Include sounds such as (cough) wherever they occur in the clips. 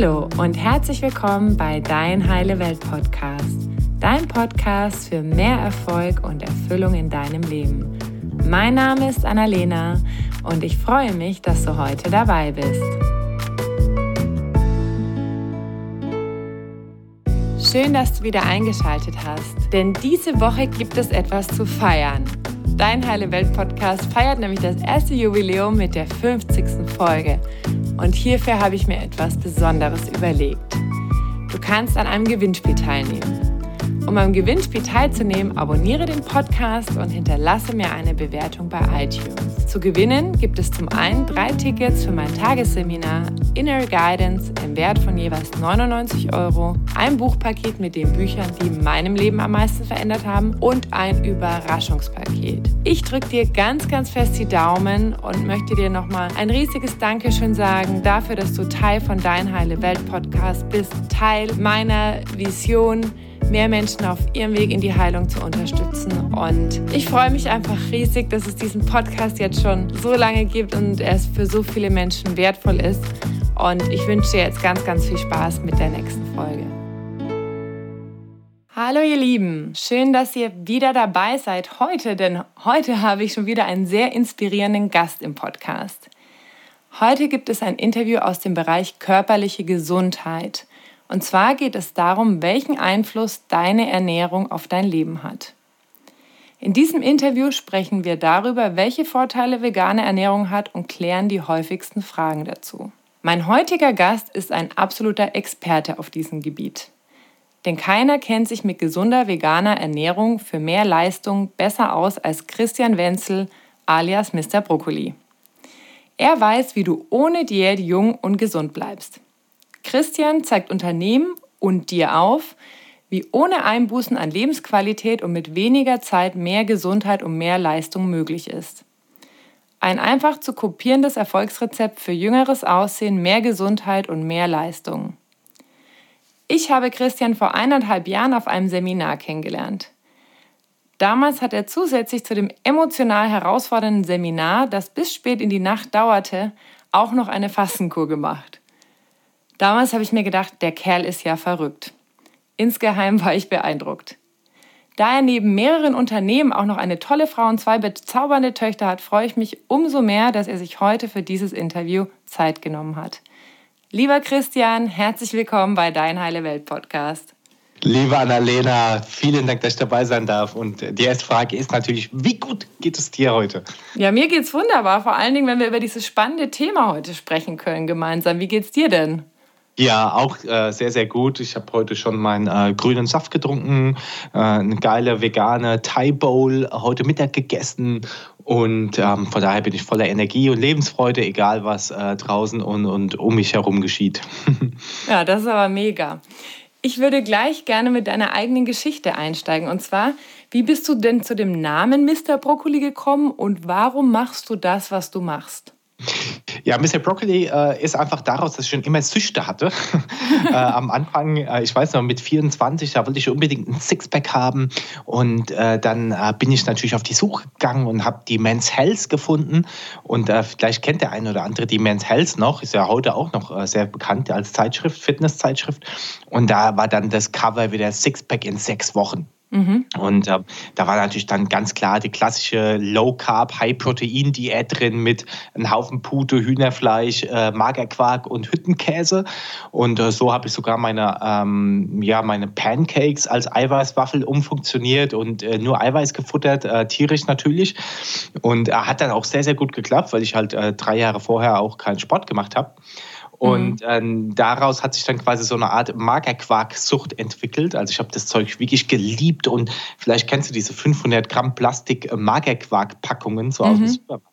Hallo und herzlich willkommen bei Dein Heile Welt Podcast, dein Podcast für mehr Erfolg und Erfüllung in deinem Leben. Mein Name ist Annalena und ich freue mich, dass du heute dabei bist. Schön, dass du wieder eingeschaltet hast, denn diese Woche gibt es etwas zu feiern. Dein Heile Welt Podcast feiert nämlich das erste Jubiläum mit der 50. Folge. Und hierfür habe ich mir etwas Besonderes überlegt. Du kannst an einem Gewinnspiel teilnehmen. Um am Gewinnspiel teilzunehmen, abonniere den Podcast und hinterlasse mir eine Bewertung bei iTunes. Zu gewinnen gibt es zum einen drei Tickets für mein Tagesseminar Inner Guidance im Wert von jeweils 99 Euro, ein Buchpaket mit den Büchern, die meinem Leben am meisten verändert haben und ein Überraschungspaket. Ich drücke dir ganz, ganz fest die Daumen und möchte dir nochmal ein riesiges Dankeschön sagen dafür, dass du Teil von Dein Heile Welt Podcast bist, Teil meiner Vision mehr Menschen auf ihrem Weg in die Heilung zu unterstützen. Und ich freue mich einfach riesig, dass es diesen Podcast jetzt schon so lange gibt und er für so viele Menschen wertvoll ist. Und ich wünsche dir jetzt ganz, ganz viel Spaß mit der nächsten Folge. Hallo ihr Lieben, schön, dass ihr wieder dabei seid heute, denn heute habe ich schon wieder einen sehr inspirierenden Gast im Podcast. Heute gibt es ein Interview aus dem Bereich körperliche Gesundheit. Und zwar geht es darum, welchen Einfluss deine Ernährung auf dein Leben hat. In diesem Interview sprechen wir darüber, welche Vorteile vegane Ernährung hat und klären die häufigsten Fragen dazu. Mein heutiger Gast ist ein absoluter Experte auf diesem Gebiet. Denn keiner kennt sich mit gesunder veganer Ernährung für mehr Leistung besser aus als Christian Wenzel alias Mr. Brokkoli. Er weiß, wie du ohne Diät jung und gesund bleibst. Christian zeigt Unternehmen und dir auf, wie ohne Einbußen an Lebensqualität und mit weniger Zeit mehr Gesundheit und mehr Leistung möglich ist. Ein einfach zu kopierendes Erfolgsrezept für jüngeres Aussehen, mehr Gesundheit und mehr Leistung. Ich habe Christian vor eineinhalb Jahren auf einem Seminar kennengelernt. Damals hat er zusätzlich zu dem emotional herausfordernden Seminar, das bis spät in die Nacht dauerte, auch noch eine Fastenkur gemacht. Damals habe ich mir gedacht, der Kerl ist ja verrückt. Insgeheim war ich beeindruckt. Da er neben mehreren Unternehmen auch noch eine tolle Frau und zwei bezaubernde Töchter hat, freue ich mich umso mehr, dass er sich heute für dieses Interview Zeit genommen hat. Lieber Christian, herzlich willkommen bei Dein Heile Welt Podcast. Liebe Annalena, vielen Dank, dass ich dabei sein darf. Und die erste Frage ist natürlich, wie gut geht es dir heute? Ja, mir geht es wunderbar. Vor allen Dingen, wenn wir über dieses spannende Thema heute sprechen können gemeinsam. Wie geht es dir denn? Ja, auch äh, sehr, sehr gut. Ich habe heute schon meinen äh, grünen Saft getrunken, äh, eine geile vegane Thai Bowl heute Mittag gegessen und ähm, von daher bin ich voller Energie und Lebensfreude, egal was äh, draußen und, und um mich herum geschieht. (laughs) ja, das ist aber mega. Ich würde gleich gerne mit deiner eigenen Geschichte einsteigen. Und zwar, wie bist du denn zu dem Namen Mr. Brokkoli gekommen und warum machst du das, was du machst? Ja, Mr. Broccoli äh, ist einfach daraus, dass ich schon immer Süchte hatte. (laughs) äh, am Anfang, äh, ich weiß noch, mit 24, da wollte ich unbedingt ein Sixpack haben. Und äh, dann äh, bin ich natürlich auf die Suche gegangen und habe die Men's Health gefunden. Und äh, vielleicht kennt der eine oder andere die Men's Health noch, ist ja heute auch noch sehr bekannt als Zeitschrift, Fitnesszeitschrift. Und da war dann das Cover wieder Sixpack in sechs Wochen. Mhm. Und äh, da war natürlich dann ganz klar die klassische Low-Carb, High-Protein-Diät drin mit einem Haufen Pute, Hühnerfleisch, äh, Magerquark und Hüttenkäse. Und äh, so habe ich sogar meine, ähm, ja, meine Pancakes als Eiweißwaffel umfunktioniert und äh, nur Eiweiß gefuttert, äh, tierisch natürlich. Und äh, hat dann auch sehr, sehr gut geklappt, weil ich halt drei Jahre vorher auch keinen Sport gemacht habe. Und mhm. ähm, daraus hat sich dann quasi so eine Art Magerquark-Sucht entwickelt. Also ich habe das Zeug wirklich geliebt und vielleicht kennst du diese 500 Gramm Plastik-Magerquark-Packungen so mhm. aus dem mhm. Supermarkt.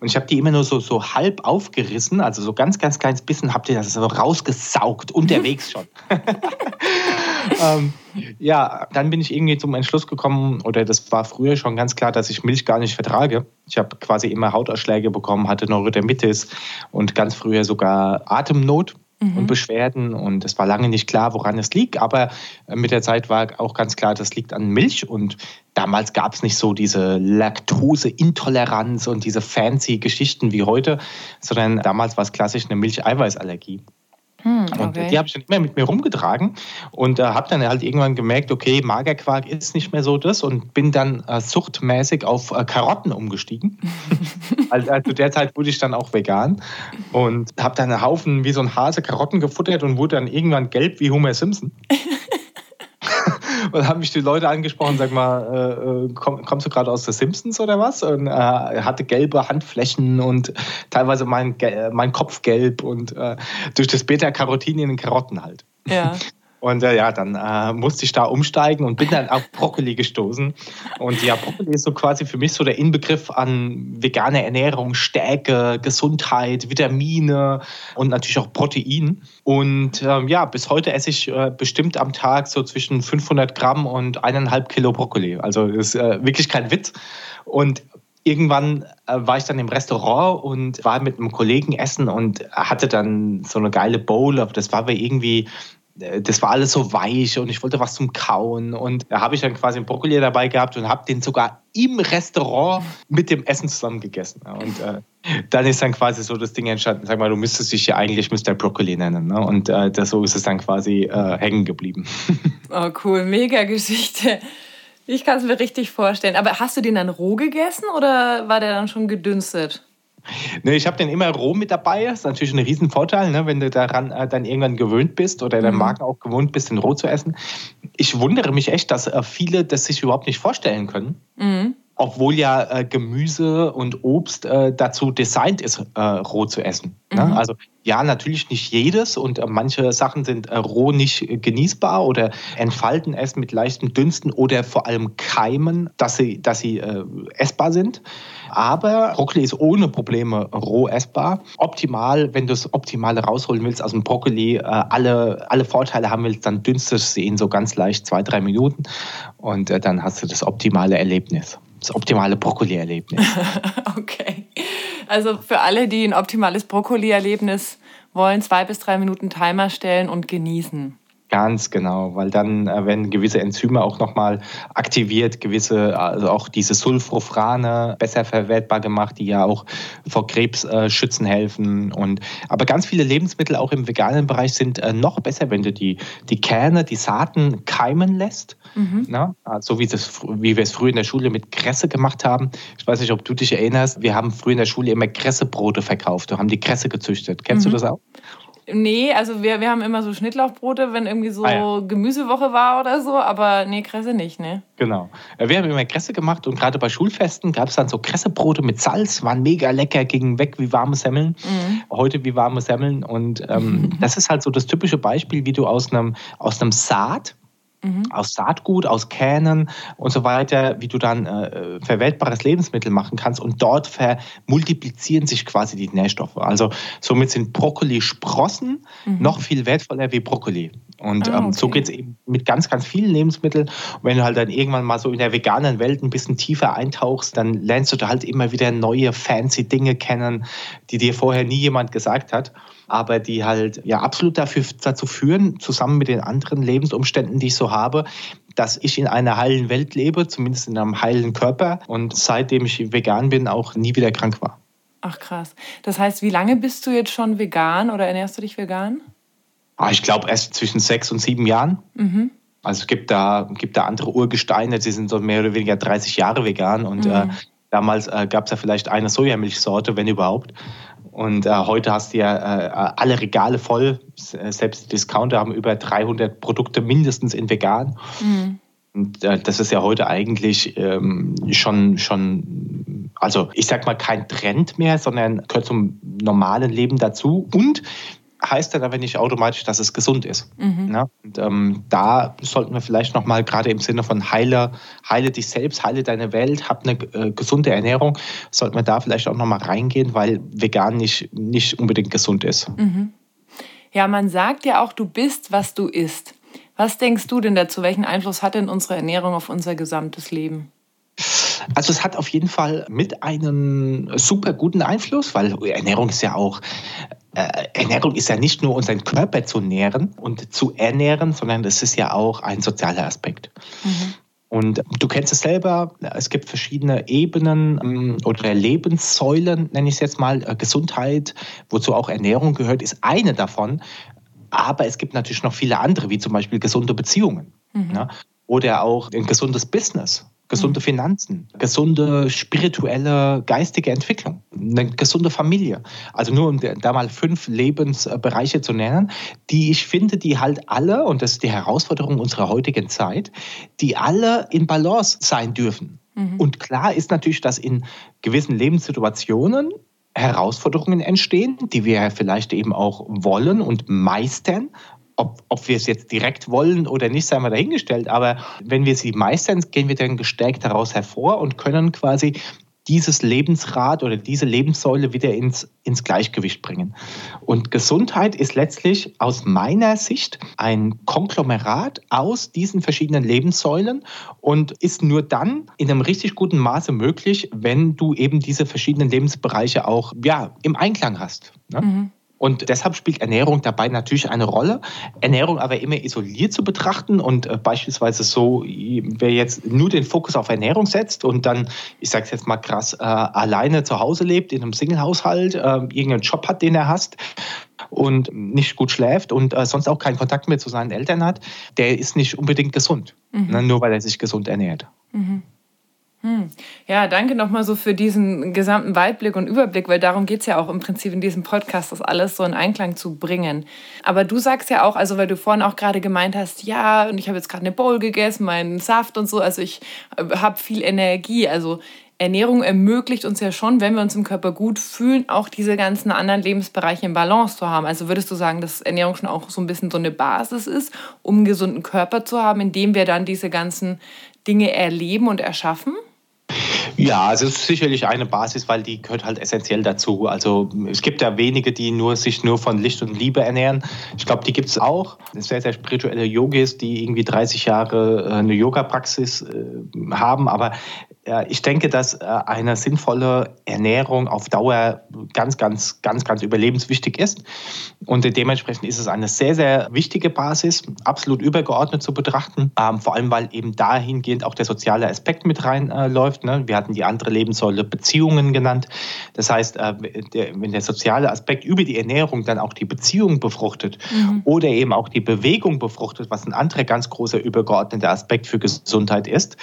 Und ich habe die immer nur so, so halb aufgerissen, also so ganz, ganz kleines bisschen habt ihr das so rausgesaugt, unterwegs (laughs) schon. (laughs) ähm, ja, dann bin ich irgendwie zum Entschluss gekommen, oder das war früher schon ganz klar, dass ich Milch gar nicht vertrage. Ich habe quasi immer Hautausschläge bekommen, hatte Neurodermitis und ganz früher sogar Atemnot mhm. und Beschwerden. Und es war lange nicht klar, woran es liegt. Aber mit der Zeit war auch ganz klar, das liegt an Milch. Und damals gab es nicht so diese Laktoseintoleranz und diese fancy Geschichten wie heute, sondern damals war es klassisch eine Milcheiweißallergie. Hm, Und okay. die habe ich dann immer mit mir rumgetragen und äh, habe dann halt irgendwann gemerkt, okay, Magerquark ist nicht mehr so das und bin dann äh, suchtmäßig auf äh, Karotten umgestiegen. (laughs) also, also derzeit wurde ich dann auch vegan und habe dann einen Haufen wie so ein Hase Karotten gefuttert und wurde dann irgendwann gelb wie Homer Simpson. (laughs) (laughs) und haben mich die Leute angesprochen, sag mal, äh, äh komm, kommst du gerade aus The Simpsons oder was? Und äh, hatte gelbe Handflächen und teilweise mein, mein Kopf gelb und äh, durch das Beta-Carotin in den Karotten halt. Ja. (laughs) Und äh, ja, dann äh, musste ich da umsteigen und bin dann auf Brokkoli gestoßen. Und ja, Brokkoli ist so quasi für mich so der Inbegriff an veganer Ernährung, Stärke, Gesundheit, Vitamine und natürlich auch Protein. Und ähm, ja, bis heute esse ich äh, bestimmt am Tag so zwischen 500 Gramm und eineinhalb Kilo Brokkoli. Also ist äh, wirklich kein Witz. Und irgendwann äh, war ich dann im Restaurant und war mit einem Kollegen essen und hatte dann so eine geile Bowl, aber das war mir irgendwie das war alles so weich und ich wollte was zum Kauen. Und da habe ich dann quasi einen Brokkoli dabei gehabt und habe den sogar im Restaurant mit dem Essen zusammen gegessen. Und äh, dann ist dann quasi so das Ding entstanden, sag mal, du müsstest dich ja eigentlich Mr. Broccoli nennen. Ne? Und äh, das, so ist es dann quasi äh, hängen geblieben. (laughs) Oh, cool, mega Geschichte. Ich kann es mir richtig vorstellen. Aber hast du den dann roh gegessen oder war der dann schon gedünstet? Ne, ich habe den immer roh mit dabei. Das ist natürlich ein Riesenvorteil, ne, wenn du daran äh, dann irgendwann gewöhnt bist oder dein mhm. Magen auch gewohnt bist, den roh zu essen. Ich wundere mich echt, dass äh, viele das sich überhaupt nicht vorstellen können. Mhm obwohl ja äh, Gemüse und Obst äh, dazu designt ist, äh, roh zu essen. Ne? Mhm. Also ja, natürlich nicht jedes und äh, manche Sachen sind roh nicht genießbar oder entfalten erst mit leichtem Dünsten oder vor allem Keimen, dass sie, dass sie essbar sind. Aber Brokkoli ist ohne Probleme roh essbar. Optimal, wenn du das Optimale rausholen willst aus dem Brokkoli, alle, alle Vorteile haben willst, dann dünstest du ihn so ganz leicht zwei, drei Minuten und dann hast du das optimale Erlebnis das optimale Brokkoli-Erlebnis. (laughs) okay. Also für alle, die ein optimales Brokkoli-Erlebnis wollen, zwei bis drei Minuten Timer stellen und genießen. Ganz genau, weil dann äh, werden gewisse Enzyme auch nochmal aktiviert, gewisse, also auch diese Sulforafane besser verwertbar gemacht, die ja auch vor Krebs äh, schützen helfen. Und, aber ganz viele Lebensmittel auch im veganen Bereich sind äh, noch besser, wenn du die, die Kerne, die Saaten keimen lässt. Mhm. Na? So wie, das, wie wir es früher in der Schule mit Kresse gemacht haben. Ich weiß nicht, ob du dich erinnerst, wir haben früher in der Schule immer Kressebrote verkauft. Wir haben die Kresse gezüchtet. Kennst mhm. du das auch? Nee, also wir, wir haben immer so Schnittlauchbrote, wenn irgendwie so ah, ja. Gemüsewoche war oder so, aber nee, Kresse nicht, ne? Genau. Wir haben immer Kresse gemacht und gerade bei Schulfesten gab es dann so Kressebrote mit Salz, waren mega lecker, gingen weg wie warme Semmeln. Mhm. Heute wie warme Semmeln. Und ähm, (laughs) das ist halt so das typische Beispiel, wie du aus einem, aus einem Saat, Mhm. aus Saatgut, aus Kähnen und so weiter, wie du dann äh, verwertbares Lebensmittel machen kannst und dort vermultiplizieren sich quasi die Nährstoffe. Also somit sind Brokkoli-Sprossen mhm. noch viel wertvoller wie Brokkoli. Und ah, okay. ähm, so geht es eben mit ganz, ganz vielen Lebensmitteln. Und wenn du halt dann irgendwann mal so in der veganen Welt ein bisschen tiefer eintauchst, dann lernst du da halt immer wieder neue fancy Dinge kennen, die dir vorher nie jemand gesagt hat aber die halt ja absolut dafür, dazu führen, zusammen mit den anderen Lebensumständen, die ich so habe, dass ich in einer heilen Welt lebe, zumindest in einem heilen Körper und seitdem ich vegan bin, auch nie wieder krank war. Ach krass. Das heißt, wie lange bist du jetzt schon vegan oder ernährst du dich vegan? Ah, ich glaube erst zwischen sechs und sieben Jahren. Mhm. Also es gibt da, gibt da andere Urgesteine, die sind so mehr oder weniger 30 Jahre vegan und mhm. äh, damals äh, gab es ja vielleicht eine Sojamilchsorte, wenn überhaupt. Und äh, heute hast du ja äh, alle Regale voll. Selbst die Discounter haben über 300 Produkte mindestens in vegan. Mhm. Und äh, das ist ja heute eigentlich ähm, schon, schon, also ich sag mal kein Trend mehr, sondern gehört zum normalen Leben dazu. Und heißt dann aber nicht automatisch, dass es gesund ist. Mhm. Ja? Und ähm, da sollten wir vielleicht nochmal gerade im Sinne von heile, heile dich selbst, heile deine Welt, hab eine äh, gesunde Ernährung, sollten wir da vielleicht auch nochmal reingehen, weil vegan nicht, nicht unbedingt gesund ist. Mhm. Ja, man sagt ja auch, du bist, was du isst. Was denkst du denn dazu? Welchen Einfluss hat denn unsere Ernährung auf unser gesamtes Leben? Also es hat auf jeden Fall mit einem super guten Einfluss, weil Ernährung ist ja auch Ernährung ist ja nicht nur unseren Körper zu nähren und zu ernähren, sondern es ist ja auch ein sozialer Aspekt. Mhm. Und du kennst es selber, es gibt verschiedene Ebenen ähm, oder Lebenssäulen, nenne ich es jetzt mal. Äh, Gesundheit, wozu auch Ernährung gehört, ist eine davon. aber es gibt natürlich noch viele andere, wie zum Beispiel gesunde Beziehungen mhm. ne? oder auch ein gesundes Business gesunde mhm. Finanzen, gesunde spirituelle, geistige Entwicklung, eine gesunde Familie. Also nur um da mal fünf Lebensbereiche zu nennen, die ich finde, die halt alle, und das ist die Herausforderung unserer heutigen Zeit, die alle in Balance sein dürfen. Mhm. Und klar ist natürlich, dass in gewissen Lebenssituationen Herausforderungen entstehen, die wir vielleicht eben auch wollen und meistern, ob, ob wir es jetzt direkt wollen oder nicht, sei mal dahingestellt. Aber wenn wir sie meistern, gehen wir dann gestärkt daraus hervor und können quasi dieses Lebensrad oder diese Lebenssäule wieder ins, ins Gleichgewicht bringen. Und Gesundheit ist letztlich aus meiner Sicht ein Konglomerat aus diesen verschiedenen Lebenssäulen und ist nur dann in einem richtig guten Maße möglich, wenn du eben diese verschiedenen Lebensbereiche auch ja, im Einklang hast. Ne? Mhm. Und deshalb spielt Ernährung dabei natürlich eine Rolle. Ernährung aber immer isoliert zu betrachten und äh, beispielsweise so, wer jetzt nur den Fokus auf Ernährung setzt und dann, ich sage es jetzt mal krass, äh, alleine zu Hause lebt, in einem Single-Haushalt, äh, irgendeinen Job hat, den er hasst und nicht gut schläft und äh, sonst auch keinen Kontakt mehr zu seinen Eltern hat, der ist nicht unbedingt gesund, mhm. ne, nur weil er sich gesund ernährt. Mhm. Hm. Ja, danke nochmal so für diesen gesamten Weitblick und Überblick, weil darum geht es ja auch im Prinzip in diesem Podcast, das alles so in Einklang zu bringen. Aber du sagst ja auch, also weil du vorhin auch gerade gemeint hast, ja, und ich habe jetzt gerade eine Bowl gegessen, meinen Saft und so, also ich äh, habe viel Energie. Also Ernährung ermöglicht uns ja schon, wenn wir uns im Körper gut fühlen, auch diese ganzen anderen Lebensbereiche in Balance zu haben. Also würdest du sagen, dass Ernährung schon auch so ein bisschen so eine Basis ist, um einen gesunden Körper zu haben, indem wir dann diese ganzen Dinge erleben und erschaffen? Ja, also es ist sicherlich eine Basis, weil die gehört halt essentiell dazu. Also es gibt ja wenige, die nur, sich nur von Licht und Liebe ernähren. Ich glaube, die gibt es auch. Sehr, sehr spirituelle Yogis, die irgendwie 30 Jahre äh, eine Yoga-Praxis äh, haben. Aber ich denke, dass äh, eine sinnvolle Ernährung auf Dauer ganz, ganz, ganz, ganz überlebenswichtig ist. Und dementsprechend ist es eine sehr, sehr wichtige Basis, absolut übergeordnet zu betrachten. Ähm, vor allem, weil eben dahingehend auch der soziale Aspekt mit reinläuft. Ne? Wir hatten die andere Lebenssäule Beziehungen genannt. Das heißt, äh, wenn der soziale Aspekt über die Ernährung dann auch die Beziehung befruchtet mhm. oder eben auch die Bewegung befruchtet, was ein anderer ganz großer übergeordneter Aspekt für Gesundheit ist,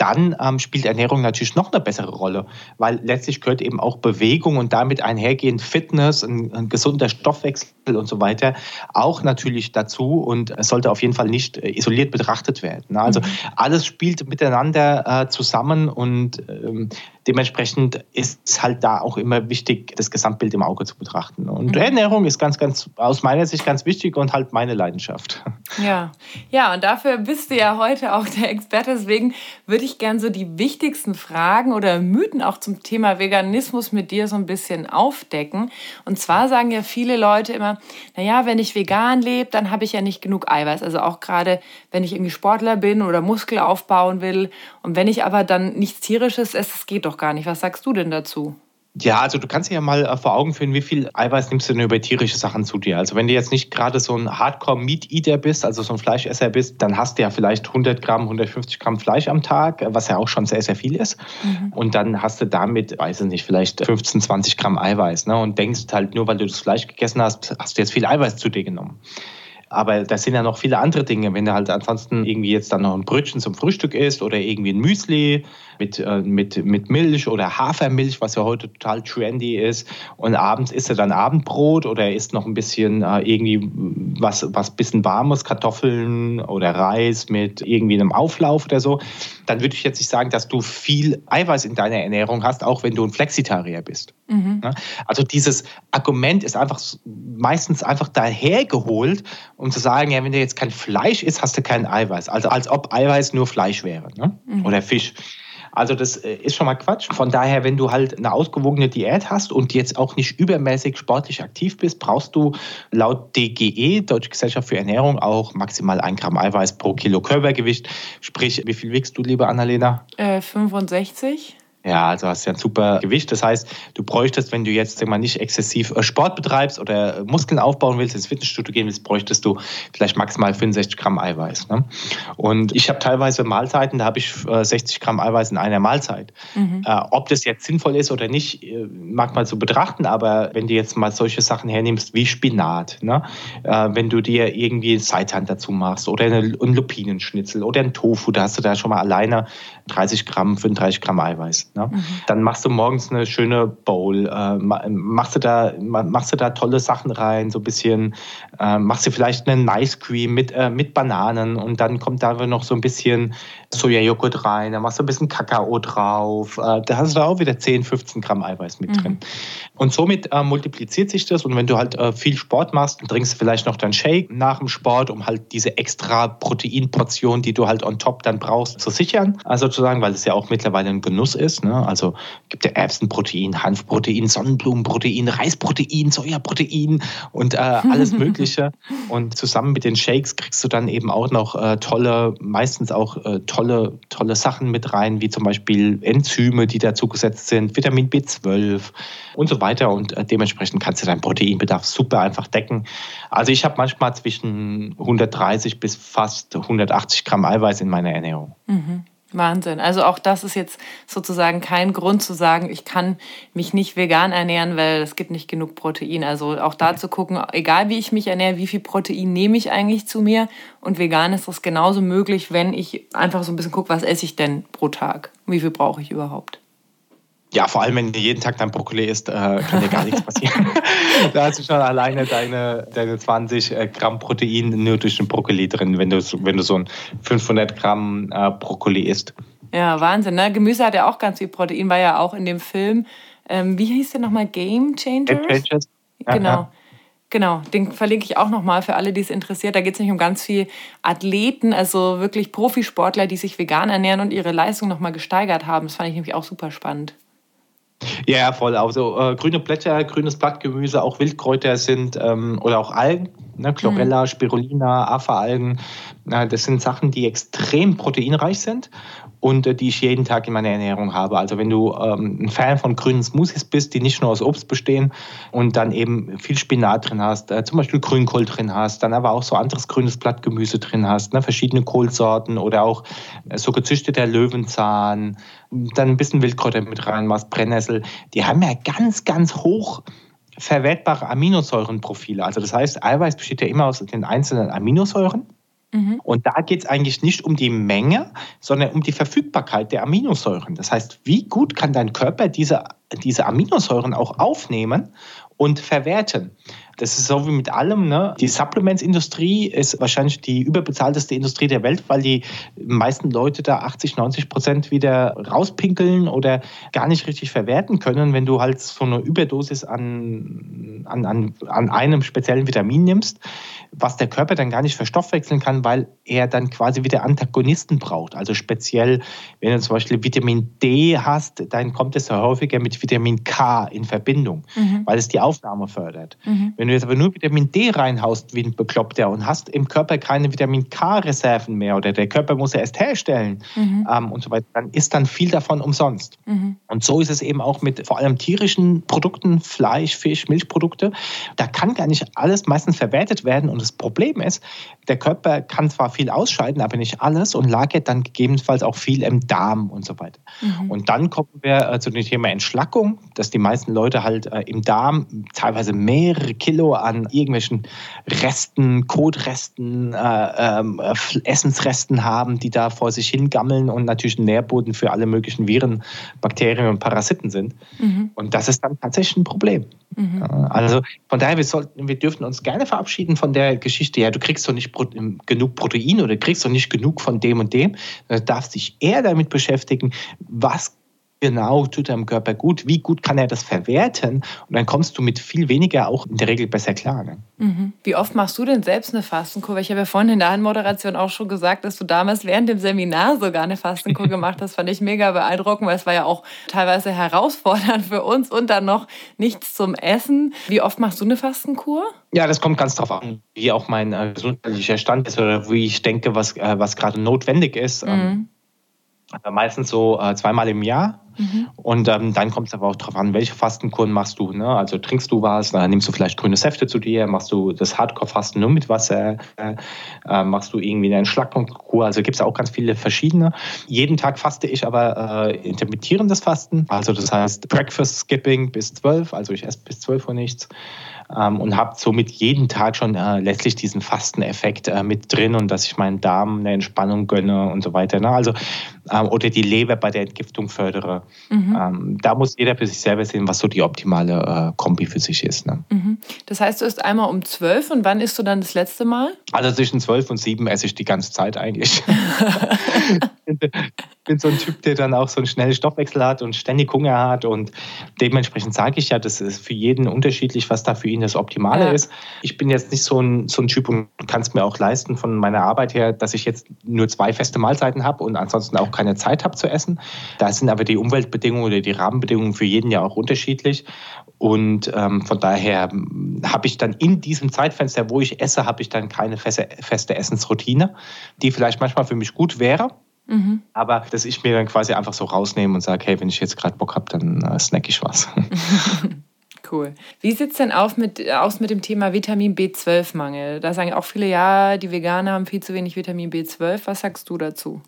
dann ähm, spielt Ernährung natürlich noch eine bessere Rolle, weil letztlich gehört eben auch Bewegung und damit einhergehend Fitness, ein, ein gesunder Stoffwechsel und so weiter auch natürlich dazu und es sollte auf jeden Fall nicht äh, isoliert betrachtet werden. Also mhm. alles spielt miteinander äh, zusammen und ähm, dementsprechend ist es halt da auch immer wichtig, das Gesamtbild im Auge zu betrachten. Und mhm. Ernährung ist ganz, ganz aus meiner Sicht ganz wichtig und halt meine Leidenschaft. Ja, ja, und dafür bist du ja heute auch der Experte. Deswegen würde ich gerne so die wichtigsten Fragen oder Mythen auch zum Thema Veganismus mit dir so ein bisschen aufdecken. Und zwar sagen ja viele Leute immer, naja, wenn ich vegan lebe, dann habe ich ja nicht genug Eiweiß. Also auch gerade, wenn ich irgendwie Sportler bin oder Muskel aufbauen will. Und wenn ich aber dann nichts Tierisches esse, das geht doch gar nicht. Was sagst du denn dazu? Ja, also du kannst dir ja mal äh, vor Augen führen, wie viel Eiweiß nimmst du denn über tierische Sachen zu dir? Also wenn du jetzt nicht gerade so ein Hardcore-Meat-Eater bist, also so ein Fleischesser bist, dann hast du ja vielleicht 100 Gramm, 150 Gramm Fleisch am Tag, was ja auch schon sehr, sehr viel ist. Mhm. Und dann hast du damit, weiß ich nicht, vielleicht 15, 20 Gramm Eiweiß. Ne? Und denkst halt, nur weil du das Fleisch gegessen hast, hast du jetzt viel Eiweiß zu dir genommen. Aber da sind ja noch viele andere Dinge. Wenn du halt ansonsten irgendwie jetzt dann noch ein Brötchen zum Frühstück isst oder irgendwie ein Müsli mit, äh, mit, mit Milch oder Hafermilch, was ja heute total trendy ist. Und abends isst er dann Abendbrot oder er isst noch ein bisschen äh, irgendwie was, was bisschen warmes, Kartoffeln oder Reis mit irgendwie einem Auflauf oder so. Dann würde ich jetzt nicht sagen, dass du viel Eiweiß in deiner Ernährung hast, auch wenn du ein Flexitarier bist. Mhm. Also dieses Argument ist einfach meistens einfach dahergeholt, um zu sagen, ja, wenn du jetzt kein Fleisch isst, hast du kein Eiweiß. Also als ob Eiweiß nur Fleisch wäre ne? mhm. oder Fisch. Also das äh, ist schon mal Quatsch. Von daher, wenn du halt eine ausgewogene Diät hast und jetzt auch nicht übermäßig sportlich aktiv bist, brauchst du laut DGE, Deutsche Gesellschaft für Ernährung, auch maximal ein Gramm Eiweiß pro Kilo Körpergewicht. Sprich, wie viel wiegst du, liebe Annalena? Äh, 65. Ja, also hast ja ein super Gewicht. Das heißt, du bräuchtest, wenn du jetzt sag mal, nicht exzessiv äh, Sport betreibst oder äh, Muskeln aufbauen willst, ins Fitnessstudio gehen willst, bräuchtest du vielleicht maximal 65 Gramm Eiweiß. Ne? Und ich habe teilweise Mahlzeiten, da habe ich 60 äh, Gramm Eiweiß in einer Mahlzeit. Mhm. Äh, ob das jetzt sinnvoll ist oder nicht, mag man so betrachten, aber wenn du jetzt mal solche Sachen hernimmst wie Spinat, ne? Äh, wenn du dir irgendwie Seitan dazu machst oder eine, ein Lupinenschnitzel oder ein Tofu, da hast du da schon mal alleine 30 Gramm, 35 Gramm Eiweiß. Ne? Mhm. Dann machst du morgens eine schöne Bowl, äh, machst, du da, machst du da tolle Sachen rein, so ein bisschen, äh, machst du vielleicht einen Ice Cream mit, äh, mit Bananen und dann kommt da noch so ein bisschen Sojajoghurt rein, dann machst du ein bisschen Kakao drauf, äh, da hast du auch wieder 10, 15 Gramm Eiweiß mit mhm. drin. Und somit äh, multipliziert sich das und wenn du halt äh, viel Sport machst, dann trinkst du vielleicht noch deinen Shake nach dem Sport, um halt diese extra Proteinportion, die du halt on top dann brauchst, zu sichern. Also sozusagen, weil es ja auch mittlerweile ein Genuss ist. Ne? Also gibt ja Erbsenprotein, Hanfprotein, Sonnenblumenprotein, Reisprotein, Sojaprotein und äh, alles (laughs) Mögliche. und zusammen mit den Shakes kriegst du dann eben auch noch äh, tolle, meistens auch äh, tolle, tolle Sachen mit rein, wie zum Beispiel Enzyme, die dazugesetzt sind, Vitamin B12 und so weiter. Und äh, dementsprechend kannst du deinen Proteinbedarf super einfach decken. Also ich habe manchmal zwischen 130 bis fast 180 Gramm Eiweiß in meiner Ernährung. Mhm. Wahnsinn. Also auch das ist jetzt sozusagen kein Grund zu sagen, ich kann mich nicht vegan ernähren, weil es gibt nicht genug Protein. Also auch da zu gucken, egal wie ich mich ernähre, wie viel Protein nehme ich eigentlich zu mir. Und vegan ist das genauso möglich, wenn ich einfach so ein bisschen gucke, was esse ich denn pro Tag? Wie viel brauche ich überhaupt? Ja, vor allem, wenn du jeden Tag dein Brokkoli isst, äh, kann dir gar nichts passieren. (laughs) da hast du schon alleine deine, deine 20 äh, Gramm Protein nur durch den Brokkoli drin, wenn du, wenn du so ein 500 Gramm äh, Brokkoli isst. Ja, Wahnsinn. Ne? Gemüse hat ja auch ganz viel Protein, war ja auch in dem Film, ähm, wie hieß der nochmal? Game Changers? Game Changers. Genau. Ja. Genau, den verlinke ich auch nochmal für alle, die es interessiert. Da geht es nicht um ganz viel Athleten, also wirklich Profisportler, die sich vegan ernähren und ihre Leistung nochmal gesteigert haben. Das fand ich nämlich auch super spannend. Ja, voll. Also äh, grüne Blätter, grünes Blattgemüse, auch Wildkräuter sind ähm, oder auch Algen, ne, Chlorella, mhm. Spirulina, Afa-Algen. Äh, das sind Sachen, die extrem proteinreich sind und äh, die ich jeden Tag in meiner Ernährung habe. Also wenn du ähm, ein Fan von grünen Smoothies bist, die nicht nur aus Obst bestehen und dann eben viel Spinat drin hast, äh, zum Beispiel Grünkohl drin hast, dann aber auch so anderes grünes Blattgemüse drin hast, ne, verschiedene Kohlsorten oder auch äh, so gezüchteter Löwenzahn, dann ein bisschen Wildkräuter mit reinmachst, Brennnessel, die haben ja ganz, ganz hoch verwertbare Aminosäurenprofile. Also das heißt, Eiweiß besteht ja immer aus den einzelnen Aminosäuren. Mhm. Und da geht es eigentlich nicht um die Menge, sondern um die Verfügbarkeit der Aminosäuren. Das heißt, wie gut kann dein Körper diese, diese Aminosäuren auch aufnehmen und verwerten? Das ist so wie mit allem. Ne? Die Supplements-Industrie ist wahrscheinlich die überbezahlteste Industrie der Welt, weil die meisten Leute da 80, 90 Prozent wieder rauspinkeln oder gar nicht richtig verwerten können, wenn du halt so eine Überdosis an, an, an, an einem speziellen Vitamin nimmst was der Körper dann gar nicht verstoffwechseln kann, weil er dann quasi wieder Antagonisten braucht. Also speziell, wenn du zum Beispiel Vitamin D hast, dann kommt es ja häufiger mit Vitamin K in Verbindung, mhm. weil es die Aufnahme fördert. Mhm. Wenn du jetzt aber nur Vitamin D reinhaust wie ein Bekloppter und hast im Körper keine Vitamin K-Reserven mehr oder der Körper muss er erst herstellen mhm. ähm, und so weiter, dann ist dann viel davon umsonst. Mhm. Und so ist es eben auch mit vor allem tierischen Produkten, Fleisch, Fisch, Milchprodukte. Da kann gar nicht alles meistens verwertet werden und das Problem ist, der Körper kann zwar viel ausscheiden, aber nicht alles und lagert dann gegebenenfalls auch viel im Darm und so weiter. Mhm. Und dann kommen wir äh, zu dem Thema Entschlackung, dass die meisten Leute halt äh, im Darm teilweise mehrere Kilo an irgendwelchen Resten, Kotresten, äh, ähm, äh, Essensresten haben, die da vor sich hingammeln und natürlich ein Nährboden für alle möglichen Viren, Bakterien und Parasiten sind. Mhm. Und das ist dann tatsächlich ein Problem. Mhm. Also von daher, wir, sollten, wir dürfen uns gerne verabschieden von der Geschichte, ja, du kriegst doch nicht genug Protein oder kriegst doch nicht genug von dem und dem. Du darfst dich eher damit beschäftigen, was genau tut deinem Körper gut, wie gut kann er das verwerten und dann kommst du mit viel weniger auch in der Regel besser klar. Ne? Mhm. Wie oft machst du denn selbst eine Fastenkur? Ich habe ja vorhin in der Anmoderation auch schon gesagt, dass du damals während dem Seminar sogar eine Fastenkur (laughs) gemacht hast. Fand ich mega beeindruckend, weil es war ja auch teilweise herausfordernd für uns und dann noch nichts zum Essen. Wie oft machst du eine Fastenkur? Ja, das kommt ganz drauf an, wie auch mein äh, gesundheitlicher Stand ist oder wie ich denke, was, äh, was gerade notwendig ist. Ähm, mhm. Meistens so äh, zweimal im Jahr. Mhm. Und ähm, dann kommt es aber auch darauf an, welche Fastenkuren machst du. Ne? Also trinkst du was, dann nimmst du vielleicht grüne Säfte zu dir, machst du das Hardcore-Fasten nur mit Wasser, äh, äh, machst du irgendwie eine Entschlackungskur. Also gibt es auch ganz viele verschiedene. Jeden Tag faste ich aber äh, intermittierendes Fasten. Also das heißt Breakfast Skipping bis 12, also ich esse bis 12 Uhr nichts ähm, und habe somit jeden Tag schon äh, letztlich diesen Fasteneffekt äh, mit drin und dass ich meinen Darm eine Entspannung gönne und so weiter. Ne? Also, ähm, oder die Leber bei der Entgiftung fördere. Mhm. Ähm, da muss jeder für sich selber sehen, was so die optimale äh, Kombi für sich ist. Ne? Mhm. Das heißt, du isst einmal um zwölf und wann isst du dann das letzte Mal? Also zwischen zwölf und sieben esse ich die ganze Zeit eigentlich. (laughs) (laughs) (laughs) ich bin so ein Typ, der dann auch so einen schnellen Stoffwechsel hat und ständig Hunger hat und dementsprechend sage ich ja, das ist für jeden unterschiedlich, was da für ihn ihn das Optimale ja. ist. Ich bin jetzt nicht so ein, so ein Typ und kann es mir auch leisten von meiner Arbeit her, dass ich jetzt nur zwei feste Mahlzeiten habe und ansonsten auch keine Zeit habe zu essen. Da sind aber die Umweltbedingungen oder die Rahmenbedingungen für jeden ja auch unterschiedlich. Und ähm, von daher habe ich dann in diesem Zeitfenster, wo ich esse, habe ich dann keine feste, feste Essensroutine, die vielleicht manchmal für mich gut wäre. Mhm. Aber dass ich mir dann quasi einfach so rausnehme und sage, hey, wenn ich jetzt gerade Bock habe, dann äh, snack ich was. (laughs) (laughs) Cool. Wie sieht es denn auf mit, aus mit dem Thema Vitamin B12-Mangel? Da sagen auch viele, ja, die Veganer haben viel zu wenig Vitamin B12. Was sagst du dazu?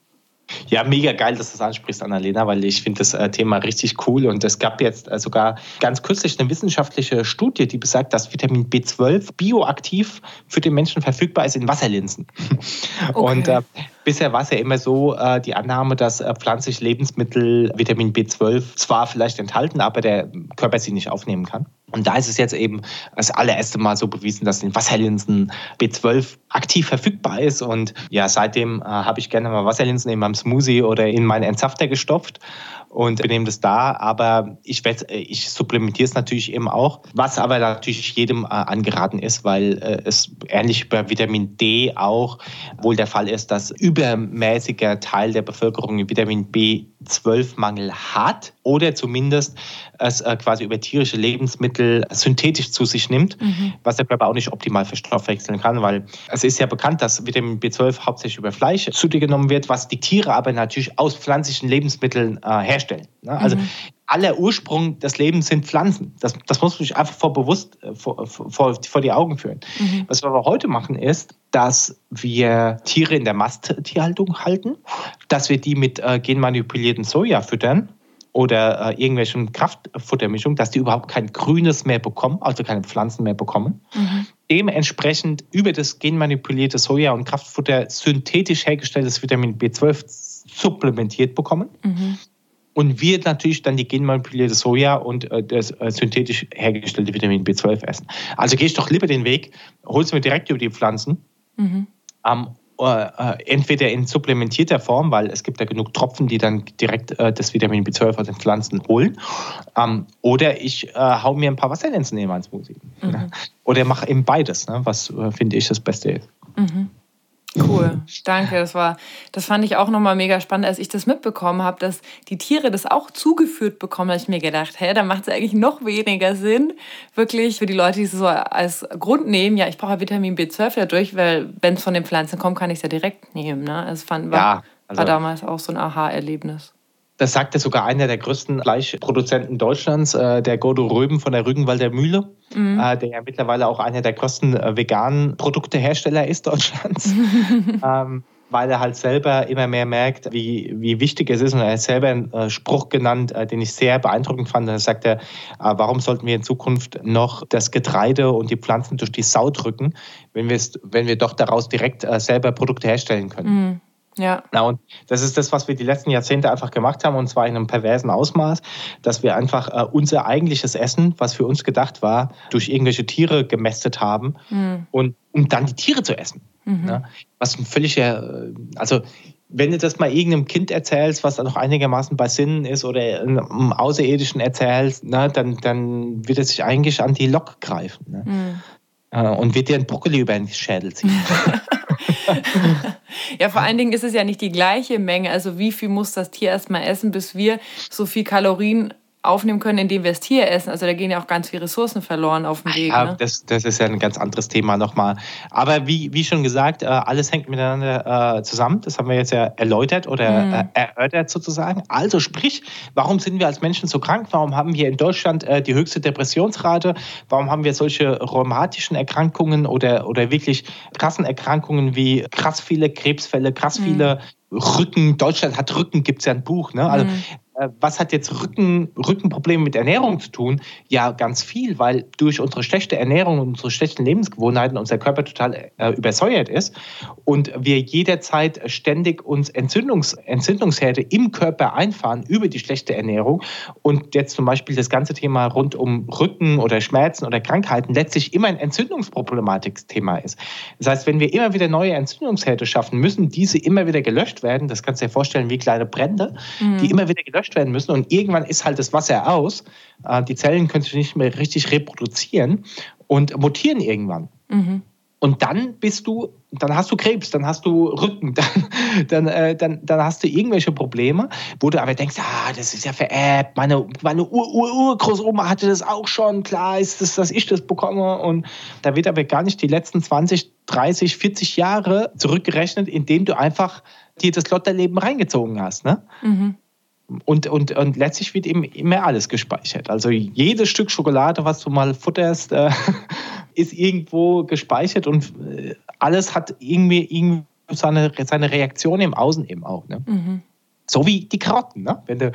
Ja, mega geil, dass du das ansprichst, Annalena, weil ich finde das äh, Thema richtig cool. Und es gab jetzt äh, sogar ganz kürzlich eine wissenschaftliche Studie, die besagt, dass Vitamin B12 bioaktiv für den Menschen verfügbar ist in Wasserlinsen. Okay. Und äh, bisher war es ja immer so, äh, die Annahme, dass äh, pflanzliche Lebensmittel Vitamin B12 zwar vielleicht enthalten, aber der Körper sie nicht aufnehmen kann. Und da ist es jetzt eben das allererste Mal so bewiesen, dass in Wasserlinsen B12 aktiv verfügbar ist. Und ja, seitdem äh, habe ich gerne mal Wasserlinsen in meinem Smoothie oder in meinen Entsafter gestopft und nehme das da. Aber ich, ich supplementiere es natürlich eben auch, was aber natürlich jedem äh, angeraten ist, weil äh, es ähnlich bei Vitamin D auch wohl der Fall ist, dass übermäßiger Teil der Bevölkerung Vitamin B12-Mangel hat oder zumindest es äh, quasi über tierische Lebensmittel synthetisch zu sich nimmt, mhm. was der Körper auch nicht optimal verstoffwechseln kann, weil es ist ja bekannt, dass Vitamin B12 hauptsächlich über Fleisch zu dir genommen wird, was die Tiere aber natürlich aus pflanzlichen Lebensmitteln äh, herstellen. Ne? Also mhm. Aller Ursprung des Lebens sind Pflanzen. Das, das muss man sich einfach vor bewusst äh, vor, vor, vor die Augen führen. Mhm. Was wir aber heute machen ist, dass wir Tiere in der Masttierhaltung halten, dass wir die mit äh, genmanipulierten Soja füttern oder äh, irgendwelchen Kraftfuttermischungen, dass die überhaupt kein Grünes mehr bekommen, also keine Pflanzen mehr bekommen. Mhm. Dementsprechend über das genmanipulierte Soja und Kraftfutter synthetisch hergestelltes Vitamin B12 supplementiert bekommen. Mhm. Und wir natürlich dann die genmanipulierte Soja und äh, das äh, synthetisch hergestellte Vitamin B12 essen. Also gehe ich doch lieber den Weg, holst mir direkt über die Pflanzen. Mhm. Ähm, äh, entweder in supplementierter Form, weil es gibt ja genug Tropfen, die dann direkt äh, das Vitamin B12 aus den Pflanzen holen, ähm, oder ich äh, hau mir ein paar Wasserlinsen in mein Smoothie. Mhm. Oder mache eben beides, ne, was äh, finde ich das Beste ist. Mhm. Cool, danke. Das war, das fand ich auch nochmal mega spannend, als ich das mitbekommen habe, dass die Tiere das auch zugeführt bekommen. Da habe ich mir gedacht, hä, da macht es eigentlich noch weniger Sinn, wirklich für die Leute, die es so als Grund nehmen. Ja, ich brauche Vitamin B12 dadurch, weil wenn es von den Pflanzen kommt, kann ich es ja direkt nehmen. Ne? Also fand, war, ja, also war damals auch so ein Aha-Erlebnis. Das sagte sogar einer der größten Fleischproduzenten Deutschlands, äh, der Godo Röben von der Rügenwalder Mühle, mhm. äh, der ja mittlerweile auch einer der größten äh, veganen Produktehersteller ist Deutschlands. (laughs) ähm, weil er halt selber immer mehr merkt, wie, wie wichtig es ist. Und er hat selber einen äh, Spruch genannt, äh, den ich sehr beeindruckend fand. Er sagte, äh, warum sollten wir in Zukunft noch das Getreide und die Pflanzen durch die Sau drücken, wenn, wenn wir doch daraus direkt äh, selber Produkte herstellen können. Mhm. Ja. Na, und das ist das, was wir die letzten Jahrzehnte einfach gemacht haben, und zwar in einem perversen Ausmaß, dass wir einfach äh, unser eigentliches Essen, was für uns gedacht war, durch irgendwelche Tiere gemästet haben mhm. und um dann die Tiere zu essen. Mhm. Ne? Was ein völliger, äh, also wenn du das mal irgendeinem Kind erzählst, was da noch einigermaßen bei Sinnen ist oder einem Außerirdischen erzählst, ne, dann, dann wird es sich eigentlich an die Lok greifen. Ne? Mhm. Äh, und wird dir ein Brokkoli über den Schädel ziehen. (laughs) (laughs) ja, vor allen Dingen ist es ja nicht die gleiche Menge. Also wie viel muss das Tier erstmal essen, bis wir so viel Kalorien aufnehmen können, indem wir das Tier essen. Also da gehen ja auch ganz viele Ressourcen verloren auf dem Weg. Ja, ne? das, das ist ja ein ganz anderes Thema nochmal. Aber wie, wie schon gesagt, äh, alles hängt miteinander äh, zusammen. Das haben wir jetzt ja erläutert oder mhm. erörtert sozusagen. Also sprich, warum sind wir als Menschen so krank? Warum haben wir in Deutschland die höchste Depressionsrate? Warum haben wir solche rheumatischen Erkrankungen oder, oder wirklich krassen Erkrankungen wie krass viele Krebsfälle, krass mhm. viele Rücken, Deutschland hat Rücken, gibt es ja ein Buch. Ne? Also mhm. Äh, was hat jetzt Rücken, Rückenprobleme mit Ernährung zu tun? Ja, ganz viel, weil durch unsere schlechte Ernährung und unsere schlechten Lebensgewohnheiten unser Körper total äh, übersäuert ist und wir jederzeit ständig uns Entzündungs, Entzündungsherde im Körper einfahren über die schlechte Ernährung und jetzt zum Beispiel das ganze Thema rund um Rücken oder Schmerzen oder Krankheiten letztlich immer ein Entzündungsproblematik-Thema ist. Das heißt, wenn wir immer wieder neue Entzündungsherde schaffen, müssen diese immer wieder gelöscht werden. Das kannst du dir vorstellen wie kleine Brände, mhm. die immer wieder gelöscht gelöscht werden müssen. Und irgendwann ist halt das Wasser aus. Äh, die Zellen können sich nicht mehr richtig reproduzieren und mutieren irgendwann. Mhm. Und dann bist du, dann hast du Krebs, dann hast du Rücken, (laughs) dann, dann, äh, dann, dann hast du irgendwelche Probleme, wo du aber denkst, ah, das ist ja vererbt, meine, meine Ur-Ur-Urgroßoma hatte das auch schon, klar ist das, dass ich das bekomme. Und da wird aber gar nicht die letzten 20, 30, 40 Jahre zurückgerechnet, indem du einfach dir das Lotterleben reingezogen hast. Ne? Mhm. Und, und, und letztlich wird eben immer alles gespeichert. Also jedes Stück Schokolade, was du mal futterst, äh, (laughs) ist irgendwo gespeichert und äh, alles hat irgendwie, irgendwie seine, seine Reaktion im Außen eben auch. Ne? Mhm. So wie die Karotten. Ne? Wenn du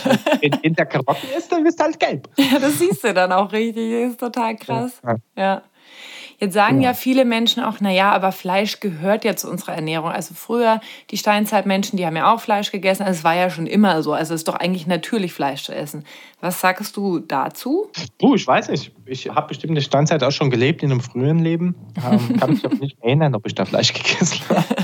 (laughs) in, der Karotten isst, dann bist du halt gelb. Ja, das siehst du dann auch richtig. Das ist total krass. ja. ja. Jetzt sagen ja. ja viele Menschen auch, naja, aber Fleisch gehört ja zu unserer Ernährung. Also früher, die Steinzeitmenschen, die haben ja auch Fleisch gegessen. Also es war ja schon immer so. Also es ist doch eigentlich natürlich, Fleisch zu essen. Was sagst du dazu? Du, ich weiß nicht. Ich habe bestimmt in der Steinzeit auch schon gelebt, in einem früheren Leben. Ähm, (laughs) kann mich aber nicht erinnern, ob ich da Fleisch gegessen habe. (laughs)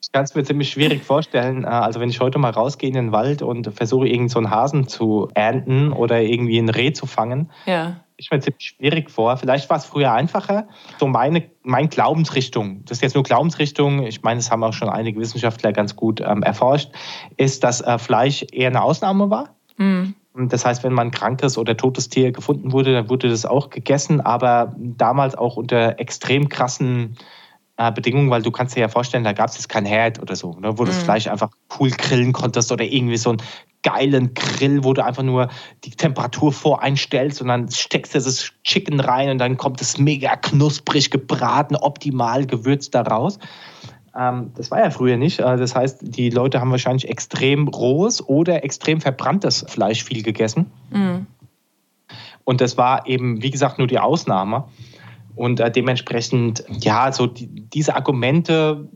Ich kann es mir ziemlich schwierig vorstellen. Äh, also wenn ich heute mal rausgehe in den Wald und versuche, irgend so einen Hasen zu ernten oder irgendwie ein Reh zu fangen, ja ich mir ziemlich schwierig vor. Vielleicht war es früher einfacher. So meine, meine Glaubensrichtung, das ist jetzt nur Glaubensrichtung, ich meine, das haben auch schon einige Wissenschaftler ganz gut ähm, erforscht, ist, dass äh, Fleisch eher eine Ausnahme war. Mhm. Das heißt, wenn man ein krankes oder totes Tier gefunden wurde, dann wurde das auch gegessen, aber damals auch unter extrem krassen äh, Bedingungen, weil du kannst dir ja vorstellen, da gab es jetzt kein Herd oder so, ne, wo du das mhm. Fleisch einfach cool grillen konntest oder irgendwie so einen geilen Grill, wo du einfach nur die Temperatur voreinstellst und dann steckst du das Chicken rein und dann kommt es mega knusprig gebraten, optimal gewürzt daraus. Ähm, das war ja früher nicht. Äh, das heißt, die Leute haben wahrscheinlich extrem rohes oder extrem verbranntes Fleisch viel gegessen. Mhm. Und das war eben, wie gesagt, nur die Ausnahme. Und äh, dementsprechend, ja, so die, diese Argumente,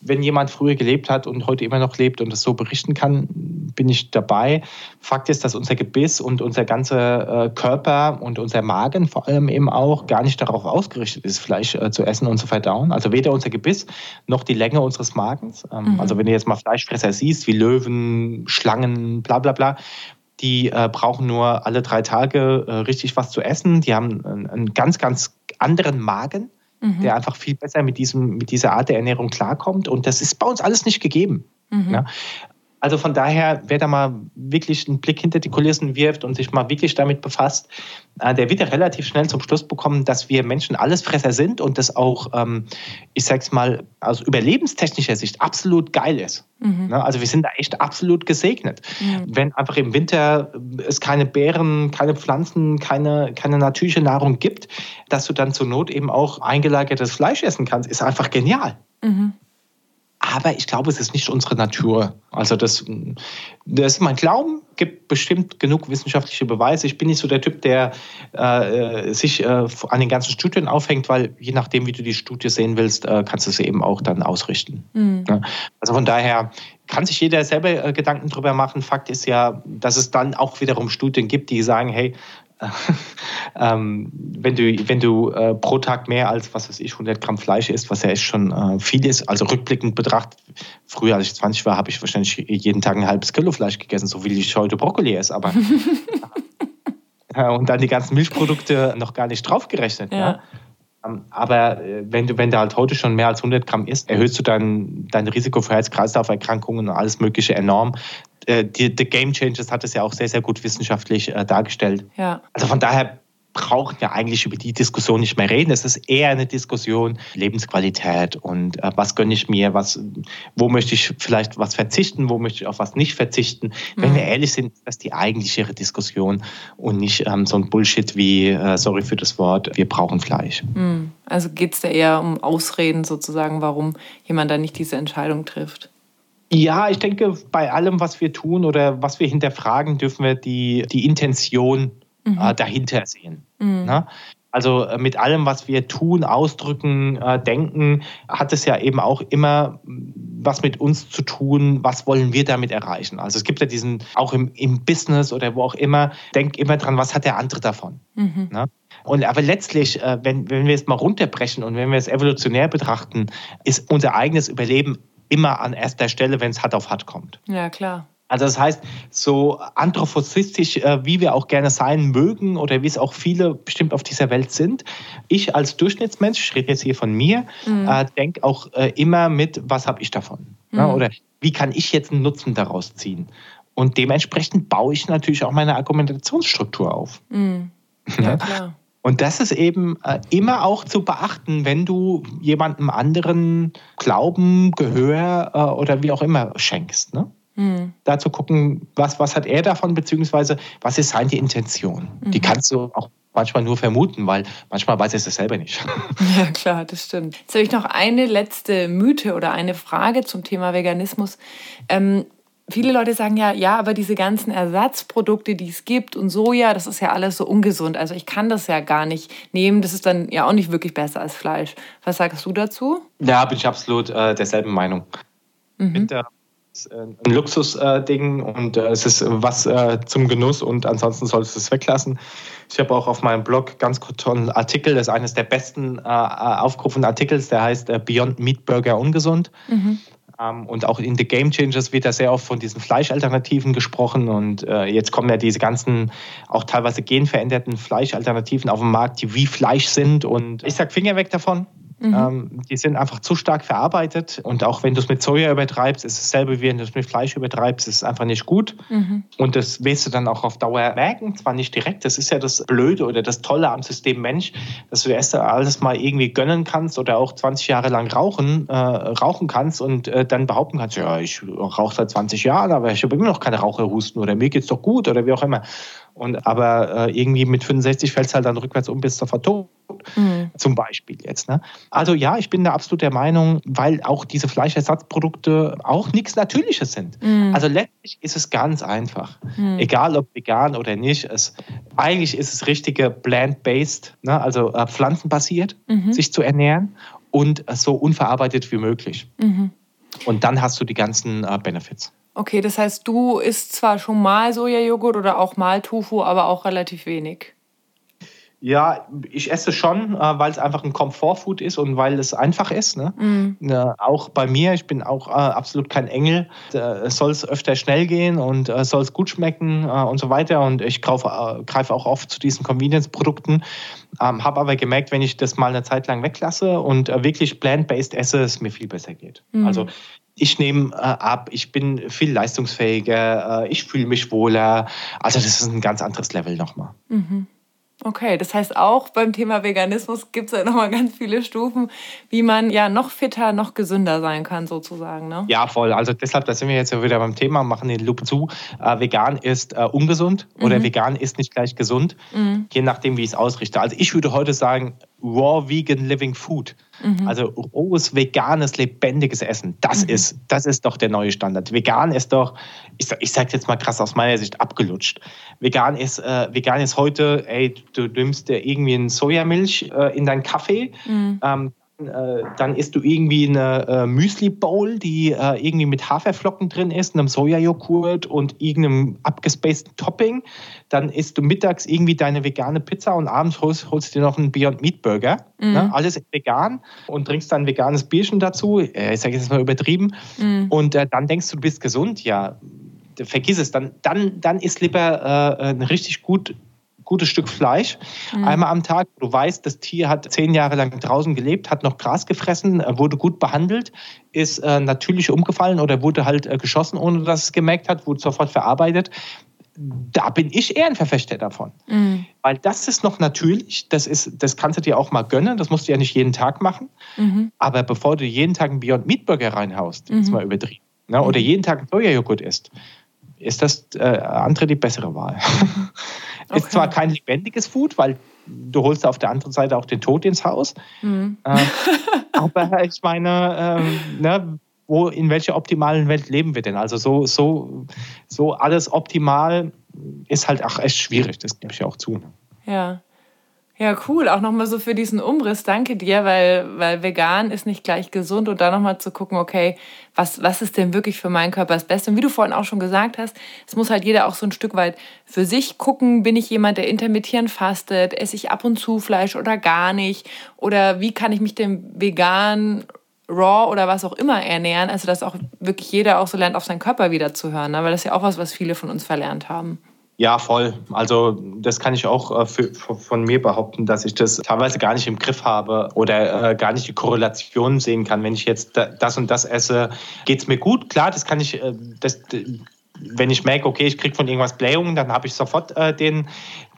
wenn jemand früher gelebt hat und heute immer noch lebt und das so berichten kann, bin ich dabei. Fakt ist, dass unser Gebiss und unser ganzer äh, Körper und unser Magen vor allem eben auch gar nicht darauf ausgerichtet ist, Fleisch äh, zu essen und zu verdauen. Also weder unser Gebiss noch die Länge unseres Magens. Ähm, mhm. Also wenn du jetzt mal Fleischfresser siehst, wie Löwen, Schlangen, bla bla bla, die äh, brauchen nur alle drei Tage äh, richtig was zu essen. Die haben einen, einen ganz, ganz anderen Magen, mhm. der einfach viel besser mit, diesem, mit dieser Art der Ernährung klarkommt. Und das ist bei uns alles nicht gegeben. Mhm. Ja? Also von daher, wer da mal wirklich einen Blick hinter die Kulissen wirft und sich mal wirklich damit befasst, äh, der wird ja relativ schnell zum Schluss bekommen, dass wir Menschen Allesfresser sind und das auch, ähm, ich sag's mal, aus überlebenstechnischer Sicht absolut geil ist. Mhm. Ne, also wir sind da echt absolut gesegnet. Mhm. Wenn einfach im Winter es keine Beeren, keine Pflanzen, keine, keine natürliche Nahrung gibt, dass du dann zur Not eben auch eingelagertes Fleisch essen kannst, ist einfach genial. Mhm. Aber ich glaube, es ist nicht unsere Natur. Also das, das ist mein Glauben, gibt bestimmt genug wissenschaftliche Beweise. Ich bin nicht so der Typ, der äh, sich äh, an den ganzen Studien aufhängt, weil je nachdem, wie du die Studie sehen willst, äh, kannst du sie eben auch dann ausrichten. Mhm. Also von daher kann sich jeder selber äh, Gedanken drüber machen. Fakt ist ja, dass es dann auch wiederum Studien gibt, die sagen, hey, (laughs) ähm, wenn du, wenn du äh, pro Tag mehr als, was weiß ich, 100 Gramm Fleisch isst, was ja echt schon äh, viel ist, also rückblickend betrachtet, früher als ich 20 war, habe ich wahrscheinlich jeden Tag ein halbes Kilo Fleisch gegessen, so wie ich heute Brokkoli esse, aber (laughs) (laughs) und dann die ganzen Milchprodukte noch gar nicht draufgerechnet. Ja. ja. Ähm, aber äh, wenn du, wenn du halt heute schon mehr als 100 Gramm isst, erhöhst du dein, dein Risiko für Herz-Kreislauf-Erkrankungen und alles Mögliche enorm. Äh, die, The Game Changers hat es ja auch sehr, sehr gut wissenschaftlich äh, dargestellt. Ja. Also von daher brauchen wir eigentlich über die Diskussion nicht mehr reden. Es ist eher eine Diskussion Lebensqualität und äh, was gönne ich mir, was, wo möchte ich vielleicht was verzichten, wo möchte ich auf was nicht verzichten. Mhm. Wenn wir ehrlich sind, ist das die eigentlichere Diskussion und nicht ähm, so ein Bullshit wie, äh, sorry für das Wort, wir brauchen Fleisch. Mhm. Also geht es da eher um Ausreden sozusagen, warum jemand da nicht diese Entscheidung trifft? Ja, ich denke, bei allem, was wir tun oder was wir hinterfragen, dürfen wir die, die Intention mhm. äh, dahinter sehen. Mhm. Ne? Also äh, mit allem, was wir tun, ausdrücken, äh, denken, hat es ja eben auch immer was mit uns zu tun, was wollen wir damit erreichen. Also es gibt ja diesen, auch im, im Business oder wo auch immer, denk immer dran, was hat der andere davon. Mhm. Ne? Und aber letztlich, äh, wenn, wenn wir es mal runterbrechen und wenn wir es evolutionär betrachten, ist unser eigenes Überleben immer an erster Stelle, wenn es hart auf hart kommt. Ja, klar. Also das heißt, so anthropozistisch, äh, wie wir auch gerne sein mögen oder wie es auch viele bestimmt auf dieser Welt sind, ich als Durchschnittsmensch, ich rede jetzt hier von mir, mhm. äh, denke auch äh, immer mit, was habe ich davon? Mhm. Ja, oder wie kann ich jetzt einen Nutzen daraus ziehen? Und dementsprechend baue ich natürlich auch meine Argumentationsstruktur auf. Mhm. Ja, klar. Und das ist eben immer auch zu beachten, wenn du jemandem anderen Glauben, Gehör oder wie auch immer schenkst. Ne? Mhm. Da zu gucken, was, was hat er davon, beziehungsweise was ist seine Intention. Mhm. Die kannst du auch manchmal nur vermuten, weil manchmal weiß er es selber nicht. (laughs) Ja, klar, das stimmt. Jetzt habe ich noch eine letzte Mythe oder eine Frage zum Thema Veganismus. Ähm, viele Leute sagen ja, ja, aber diese ganzen Ersatzprodukte, die es gibt und Soja, das ist ja alles so ungesund. Also ich kann das ja gar nicht nehmen. Das ist dann ja auch nicht wirklich besser als Fleisch. Was sagst du dazu? Ja, bin ich absolut äh, derselben Meinung. Mhm. Mit der ein Luxusding und äh, es ist was äh, zum Genuss und ansonsten solltest du es weglassen. Ich habe auch auf meinem Blog ganz kurz einen Artikel, das ist eines der besten aufgerufenen Artikels, der heißt Beyond Meat Burger ungesund. Mhm. Ähm, und auch in The Game Changers wird da sehr oft von diesen Fleischalternativen gesprochen. Und jetzt kommen ja diese ganzen, auch teilweise genveränderten Fleischalternativen auf den Markt, die wie Fleisch sind. Und ich sage Finger weg davon. Mhm. Ähm, die sind einfach zu stark verarbeitet. Und auch wenn du es mit Soja übertreibst, ist es dasselbe wie wenn du es mit Fleisch übertreibst, ist es einfach nicht gut. Mhm. Und das wirst du dann auch auf Dauer merken. Zwar nicht direkt, das ist ja das Blöde oder das Tolle am System Mensch, dass du erst alles mal irgendwie gönnen kannst oder auch 20 Jahre lang rauchen, äh, rauchen kannst und äh, dann behaupten kannst, ja, ich rauche seit 20 Jahren, aber ich habe immer noch keine Raucherhusten oder mir geht es doch gut oder wie auch immer. Und, aber äh, irgendwie mit 65 fällt es halt dann rückwärts um bis zur tot. Mhm. Zum Beispiel jetzt. Ne? Also ja, ich bin da absolut der Meinung, weil auch diese Fleischersatzprodukte auch nichts Natürliches sind. Mhm. Also letztlich ist es ganz einfach. Mhm. Egal ob vegan oder nicht. Es, eigentlich ist es richtige plant-based, ne? also äh, pflanzenbasiert, mhm. sich zu ernähren und äh, so unverarbeitet wie möglich. Mhm. Und dann hast du die ganzen äh, Benefits. Okay, das heißt, du isst zwar schon mal Sojajoghurt oder auch mal Tofu, aber auch relativ wenig. Ja, ich esse schon, äh, weil es einfach ein Komfortfood ist und weil es einfach ist. Ne? Mm. Auch bei mir, ich bin auch äh, absolut kein Engel. Es soll es öfter schnell gehen und äh, soll es gut schmecken äh, und so weiter. Und ich greife auch oft zu diesen Convenience-Produkten. Ähm, Habe aber gemerkt, wenn ich das mal eine Zeit lang weglasse und wirklich plant-based esse, es mir viel besser geht. Mm. Also ich nehme äh, ab, ich bin viel leistungsfähiger, äh, ich fühle mich wohler. Also das ist ein ganz anderes Level nochmal. Mhm. Okay, das heißt auch beim Thema Veganismus gibt es ja nochmal ganz viele Stufen, wie man ja noch fitter, noch gesünder sein kann sozusagen. Ne? Ja, voll. Also deshalb, da sind wir jetzt wieder beim Thema, machen den Loop zu. Äh, vegan ist äh, ungesund mhm. oder vegan ist nicht gleich gesund, mhm. je nachdem, wie ich es ausrichte. Also ich würde heute sagen, raw vegan living food. Mhm. Also rohes, veganes, lebendiges Essen. Das, mhm. ist, das ist doch der neue Standard. Vegan ist doch, ich, ich sage jetzt mal krass aus meiner Sicht, abgelutscht. Vegan ist, äh, vegan ist heute, ey, du nimmst dir irgendwie eine Sojamilch äh, in deinen Kaffee, mhm. ähm, äh, dann isst du irgendwie eine äh, Müsli-Bowl, die äh, irgendwie mit Haferflocken drin ist, einem Sojajoghurt und irgendeinem abgespaceden Topping. Dann isst du mittags irgendwie deine vegane Pizza und abends holst, holst du dir noch einen Beyond Meat Burger. Mhm. Ne? Alles vegan und trinkst dann ein veganes Bierchen dazu. Äh, ich sage jetzt mal übertrieben. Mhm. Und äh, dann denkst du, du bist gesund. Ja, vergiss es. Dann, dann, dann ist lieber ein richtig gut gutes Stück Fleisch mhm. einmal am Tag. Du weißt, das Tier hat zehn Jahre lang draußen gelebt, hat noch Gras gefressen, äh, wurde gut behandelt, ist äh, natürlich umgefallen oder wurde halt äh, geschossen, ohne dass es gemerkt hat, wurde sofort verarbeitet da bin ich eher ein Verfechter davon. Mhm. Weil das ist noch natürlich, das, ist, das kannst du dir auch mal gönnen, das musst du ja nicht jeden Tag machen. Mhm. Aber bevor du jeden Tag einen Beyond Meat Burger reinhaust, mhm. ist mal übertrieben, ne? oder mhm. jeden Tag einen Sojajoghurt isst, ist das äh, andere die bessere Wahl. (laughs) Okay. ist zwar kein lebendiges Food, weil du holst auf der anderen Seite auch den Tod ins Haus. Mhm. Äh, aber ich meine, äh, ne, wo, in welcher optimalen Welt leben wir denn? Also so, so, so alles optimal ist halt auch echt schwierig, das gebe ich auch zu. Ja. Ja, cool. Auch nochmal so für diesen Umriss. Danke dir, weil, weil vegan ist nicht gleich gesund und da nochmal zu gucken, okay, was, was ist denn wirklich für meinen Körper das Beste? Und wie du vorhin auch schon gesagt hast, es muss halt jeder auch so ein Stück weit für sich gucken. Bin ich jemand, der intermittierend fastet? Esse ich ab und zu Fleisch oder gar nicht? Oder wie kann ich mich dem vegan Raw oder was auch immer ernähren. Also dass auch wirklich jeder auch so lernt, auf seinen Körper wieder zu hören. Ne? Weil das ist ja auch was, was viele von uns verlernt haben. Ja, voll. Also das kann ich auch äh, für, von mir behaupten, dass ich das teilweise gar nicht im Griff habe oder äh, gar nicht die Korrelation sehen kann. Wenn ich jetzt das und das esse, geht es mir gut. Klar, das kann ich, äh, das, wenn ich merke, okay, ich kriege von irgendwas Blähungen, dann habe ich sofort äh, den,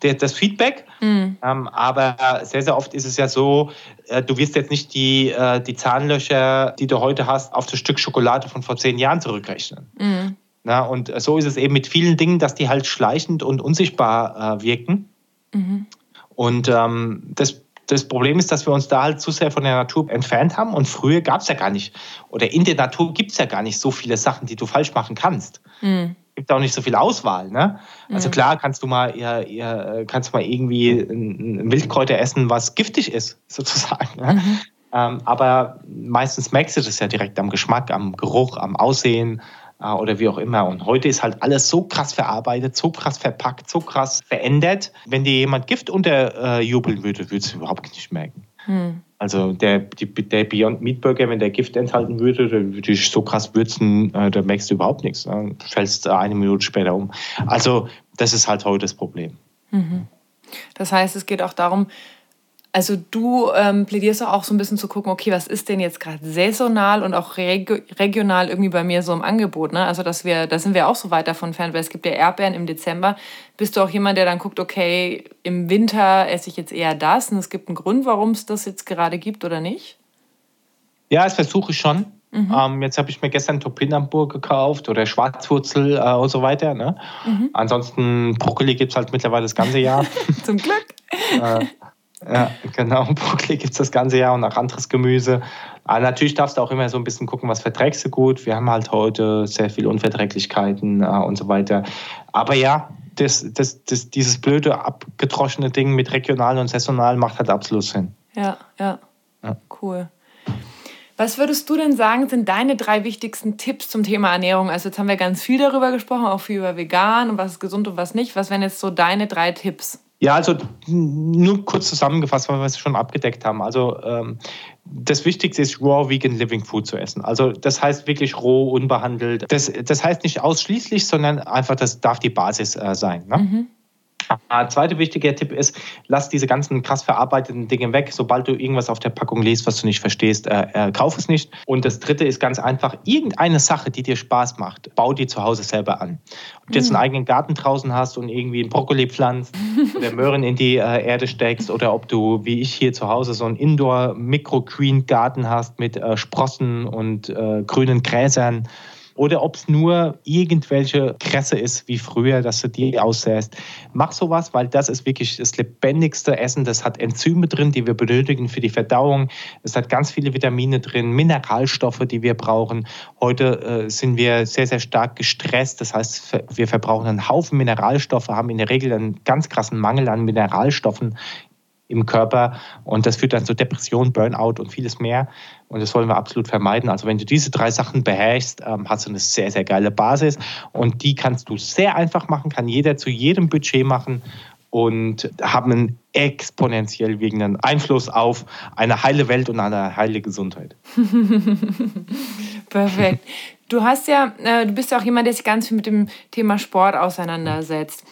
der, das Feedback. Mhm. Ähm, aber sehr, sehr oft ist es ja so, äh, du wirst jetzt nicht die, äh, die Zahnlöcher, die du heute hast, auf das Stück Schokolade von vor zehn Jahren zurückrechnen. Mhm. Na, und so ist es eben mit vielen Dingen, dass die halt schleichend und unsichtbar äh, wirken. Mhm. Und ähm, das das Problem ist, dass wir uns da halt zu sehr von der Natur entfernt haben. Und früher gab es ja gar nicht, oder in der Natur gibt es ja gar nicht so viele Sachen, die du falsch machen kannst. Mhm. Gibt auch nicht so viel Auswahl. Ne? Also mhm. klar kannst du mal eher, eher, kannst mal irgendwie ein Wildkräuter essen, was giftig ist, (laughs) sozusagen. Ne? Mhm. Ähm, aber meistens merkst du das ja direkt am Geschmack, am Geruch, am Aussehen oder wie auch immer. Und heute ist halt alles so krass verarbeitet, so krass verpackt, so krass verändert. Wenn dir jemand Gift unterjubeln äh, würde, würdest du überhaupt nicht merken. Hm. Also der, die, der Beyond Meat Burger, wenn der Gift enthalten würde, dann würde ich so krass würzen, äh, da merkst du überhaupt nichts. Dann fällst eine Minute später um. Also das ist halt heute das Problem. Mhm. Das heißt, es geht auch darum, also du ähm, plädierst auch so ein bisschen zu gucken, okay, was ist denn jetzt gerade saisonal und auch reg regional irgendwie bei mir so im Angebot, ne? Also dass wir, da sind wir auch so weit davon fern, weil es gibt ja Erdbeeren im Dezember. Bist du auch jemand, der dann guckt, okay, im Winter esse ich jetzt eher das und es gibt einen Grund, warum es das jetzt gerade gibt oder nicht? Ja, das versuche ich schon. Mhm. Ähm, jetzt habe ich mir gestern Topinambur gekauft oder Schwarzwurzel äh, und so weiter. Ne? Mhm. Ansonsten Brokkoli gibt es halt mittlerweile das ganze Jahr. (laughs) Zum Glück. (laughs) äh, ja, genau. (laughs) Brokkoli gibt es das ganze Jahr und auch anderes Gemüse. Aber natürlich darfst du auch immer so ein bisschen gucken, was verträgst du gut. Wir haben halt heute sehr viele Unverträglichkeiten äh, und so weiter. Aber ja, das, das, das, dieses blöde, abgedroschene Ding mit regional und saisonal macht halt absolut Sinn. Ja, ja. ja. Cool. Was würdest du denn sagen, sind deine drei wichtigsten Tipps zum Thema Ernährung? Also jetzt haben wir ganz viel darüber gesprochen, auch viel über vegan und was ist gesund und was nicht. Was wären jetzt so deine drei Tipps? Ja, also nur kurz zusammengefasst, weil wir es schon abgedeckt haben. Also ähm, das Wichtigste ist, raw vegan living food zu essen. Also das heißt wirklich roh, unbehandelt. Das, das heißt nicht ausschließlich, sondern einfach, das darf die Basis äh, sein. Ne? Mhm. Ein zweiter wichtiger Tipp ist, lass diese ganzen krass verarbeiteten Dinge weg. Sobald du irgendwas auf der Packung liest, was du nicht verstehst, äh, äh, kauf es nicht. Und das dritte ist ganz einfach, irgendeine Sache, die dir Spaß macht, bau die zu Hause selber an. Ob du jetzt einen mhm. eigenen Garten draußen hast und irgendwie einen Brokkoli pflanzt (laughs) oder Möhren in die äh, Erde steckst oder ob du, wie ich hier zu Hause, so einen Indoor-Microgreen-Garten hast mit äh, Sprossen und äh, grünen Gräsern oder ob es nur irgendwelche Kresse ist wie früher, dass du die aussäst. Mach sowas, weil das ist wirklich das lebendigste Essen. Das hat Enzyme drin, die wir benötigen für die Verdauung. Es hat ganz viele Vitamine drin, Mineralstoffe, die wir brauchen. Heute äh, sind wir sehr, sehr stark gestresst. Das heißt, wir verbrauchen einen Haufen Mineralstoffe, haben in der Regel einen ganz krassen Mangel an Mineralstoffen im Körper und das führt dann zu Depression, Burnout und vieles mehr. Und das wollen wir absolut vermeiden. Also wenn du diese drei Sachen beherrschst, ähm, hast du eine sehr, sehr geile Basis und die kannst du sehr einfach machen, kann jeder zu jedem Budget machen und haben einen exponentiell wirkenden Einfluss auf eine heile Welt und eine heile Gesundheit. (laughs) Perfekt. Du hast ja, äh, du bist ja auch jemand, der sich ganz viel mit dem Thema Sport auseinandersetzt.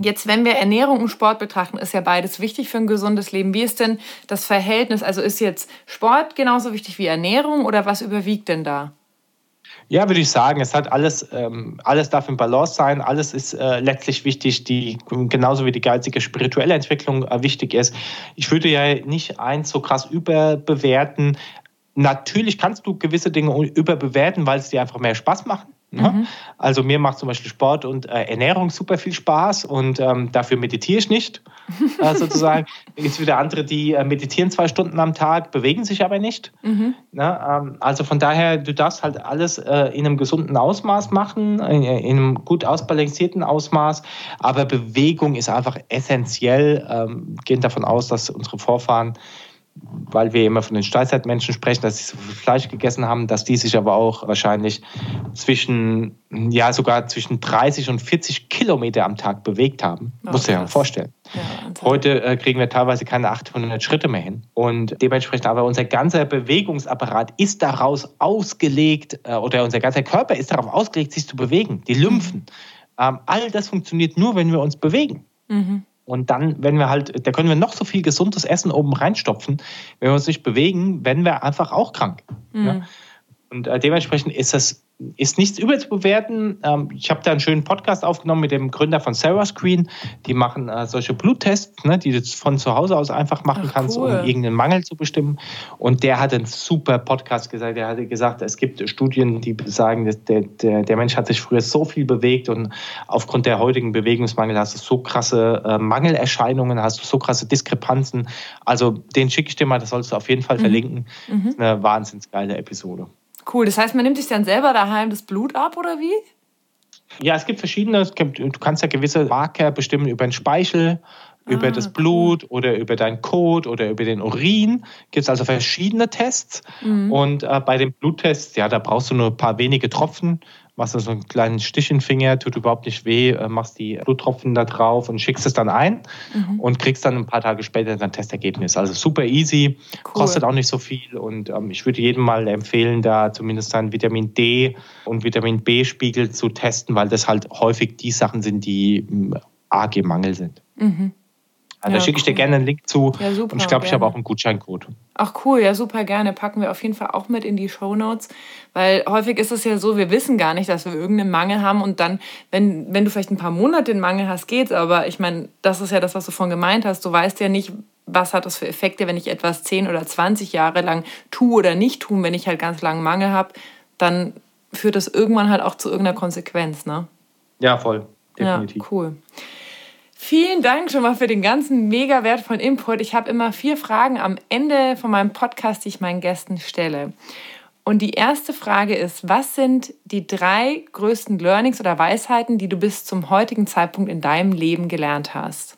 Jetzt, wenn wir Ernährung und Sport betrachten, ist ja beides wichtig für ein gesundes Leben. Wie ist denn das Verhältnis? Also ist jetzt Sport genauso wichtig wie Ernährung oder was überwiegt denn da? Ja, würde ich sagen, es hat alles, ähm, alles darf im Balance sein, alles ist äh, letztlich wichtig, die, genauso wie die geistige spirituelle Entwicklung äh, wichtig ist. Ich würde ja nicht eins so krass überbewerten. Natürlich kannst du gewisse Dinge überbewerten, weil es dir einfach mehr Spaß machen. Ne? Mhm. Also mir macht zum Beispiel Sport und äh, Ernährung super viel Spaß und ähm, dafür meditiere ich nicht, (laughs) äh, sozusagen. Es gibt wieder andere, die äh, meditieren zwei Stunden am Tag, bewegen sich aber nicht. Mhm. Ne? Ähm, also von daher, du darfst halt alles äh, in einem gesunden Ausmaß machen, in, in, einem gut ausbalancierten Ausmaß, aber Bewegung ist einfach essentiell. Ähm, gehen davon aus, dass unsere Vorfahren weil wir immer von den Steinzeitmenschen sprechen, dass sie so viel Fleisch gegessen haben, dass die sich aber auch wahrscheinlich zwischen, ja, sogar zwischen 30 und 40 Kilometer am Tag bewegt haben. Oh, Muss dir ja vorstellen. Ja, Heute äh, kriegen wir teilweise keine 800 Schritte mehr hin. Und dementsprechend aber unser ganzer Bewegungsapparat ist daraus ausgelegt, äh, oder unser ganzer Körper ist darauf ausgelegt, sich zu bewegen. Die Lymphen. Mhm. Ähm, all das funktioniert nur, wenn wir uns bewegen. Mhm. Und dann, wenn wir halt, da können wir noch so viel gesundes Essen oben reinstopfen, wenn wir uns nicht bewegen, werden wir einfach auch krank. Mhm. Ja? Und äh, dementsprechend ist das ist nichts überzubewerten. Ähm, ich habe da einen schönen Podcast aufgenommen mit dem Gründer von Sarah Screen. Die machen äh, solche Bluttests, ne, die du von zu Hause aus einfach machen Ach, kannst, cool. um irgendeinen Mangel zu bestimmen. Und der hat einen super Podcast gesagt. Der hatte gesagt, es gibt Studien, die sagen, der, der, der Mensch hat sich früher so viel bewegt und aufgrund der heutigen Bewegungsmangel hast du so krasse äh, Mangelerscheinungen, hast du so krasse Diskrepanzen. Also den schicke ich dir mal, das sollst du auf jeden Fall mhm. verlinken. Mhm. Eine wahnsinnsgeile Episode. Cool, das heißt, man nimmt sich dann selber daheim das Blut ab oder wie? Ja, es gibt verschiedene, du kannst ja gewisse Marker bestimmen über den Speichel, über ah, das Blut oder über deinen Kot oder über den Urin. Gibt es also verschiedene Tests. Mhm. Und äh, bei den Bluttests, ja, da brauchst du nur ein paar wenige Tropfen machst du so einen kleinen Stich in den Finger, tut überhaupt nicht weh, äh, machst die Bluttropfen da drauf und schickst es dann ein mhm. und kriegst dann ein paar Tage später dein Testergebnis. Also super easy, cool. kostet auch nicht so viel und ähm, ich würde jedem mal empfehlen, da zumindest seinen Vitamin D und Vitamin B-Spiegel zu testen, weil das halt häufig die Sachen sind, die arg im Mangel sind. Mhm. Also ja, da schicke ich dir gerne einen Link zu. Ja, super, und ich glaube, ich habe auch einen Gutscheincode. Ach cool, ja super gerne. Packen wir auf jeden Fall auch mit in die Show Notes. Weil häufig ist es ja so, wir wissen gar nicht, dass wir irgendeinen Mangel haben. Und dann, wenn, wenn du vielleicht ein paar Monate den Mangel hast, geht's. Aber ich meine, das ist ja das, was du vorhin gemeint hast. Du weißt ja nicht, was hat das für Effekte, wenn ich etwas 10 oder 20 Jahre lang tue oder nicht tue. Wenn ich halt ganz lange Mangel habe, dann führt das irgendwann halt auch zu irgendeiner Konsequenz, ne? Ja, voll. Definitiv. Ja, cool. Vielen Dank schon mal für den ganzen mega wertvollen Input. Ich habe immer vier Fragen am Ende von meinem Podcast, die ich meinen Gästen stelle. Und die erste Frage ist, was sind die drei größten Learnings oder Weisheiten, die du bis zum heutigen Zeitpunkt in deinem Leben gelernt hast?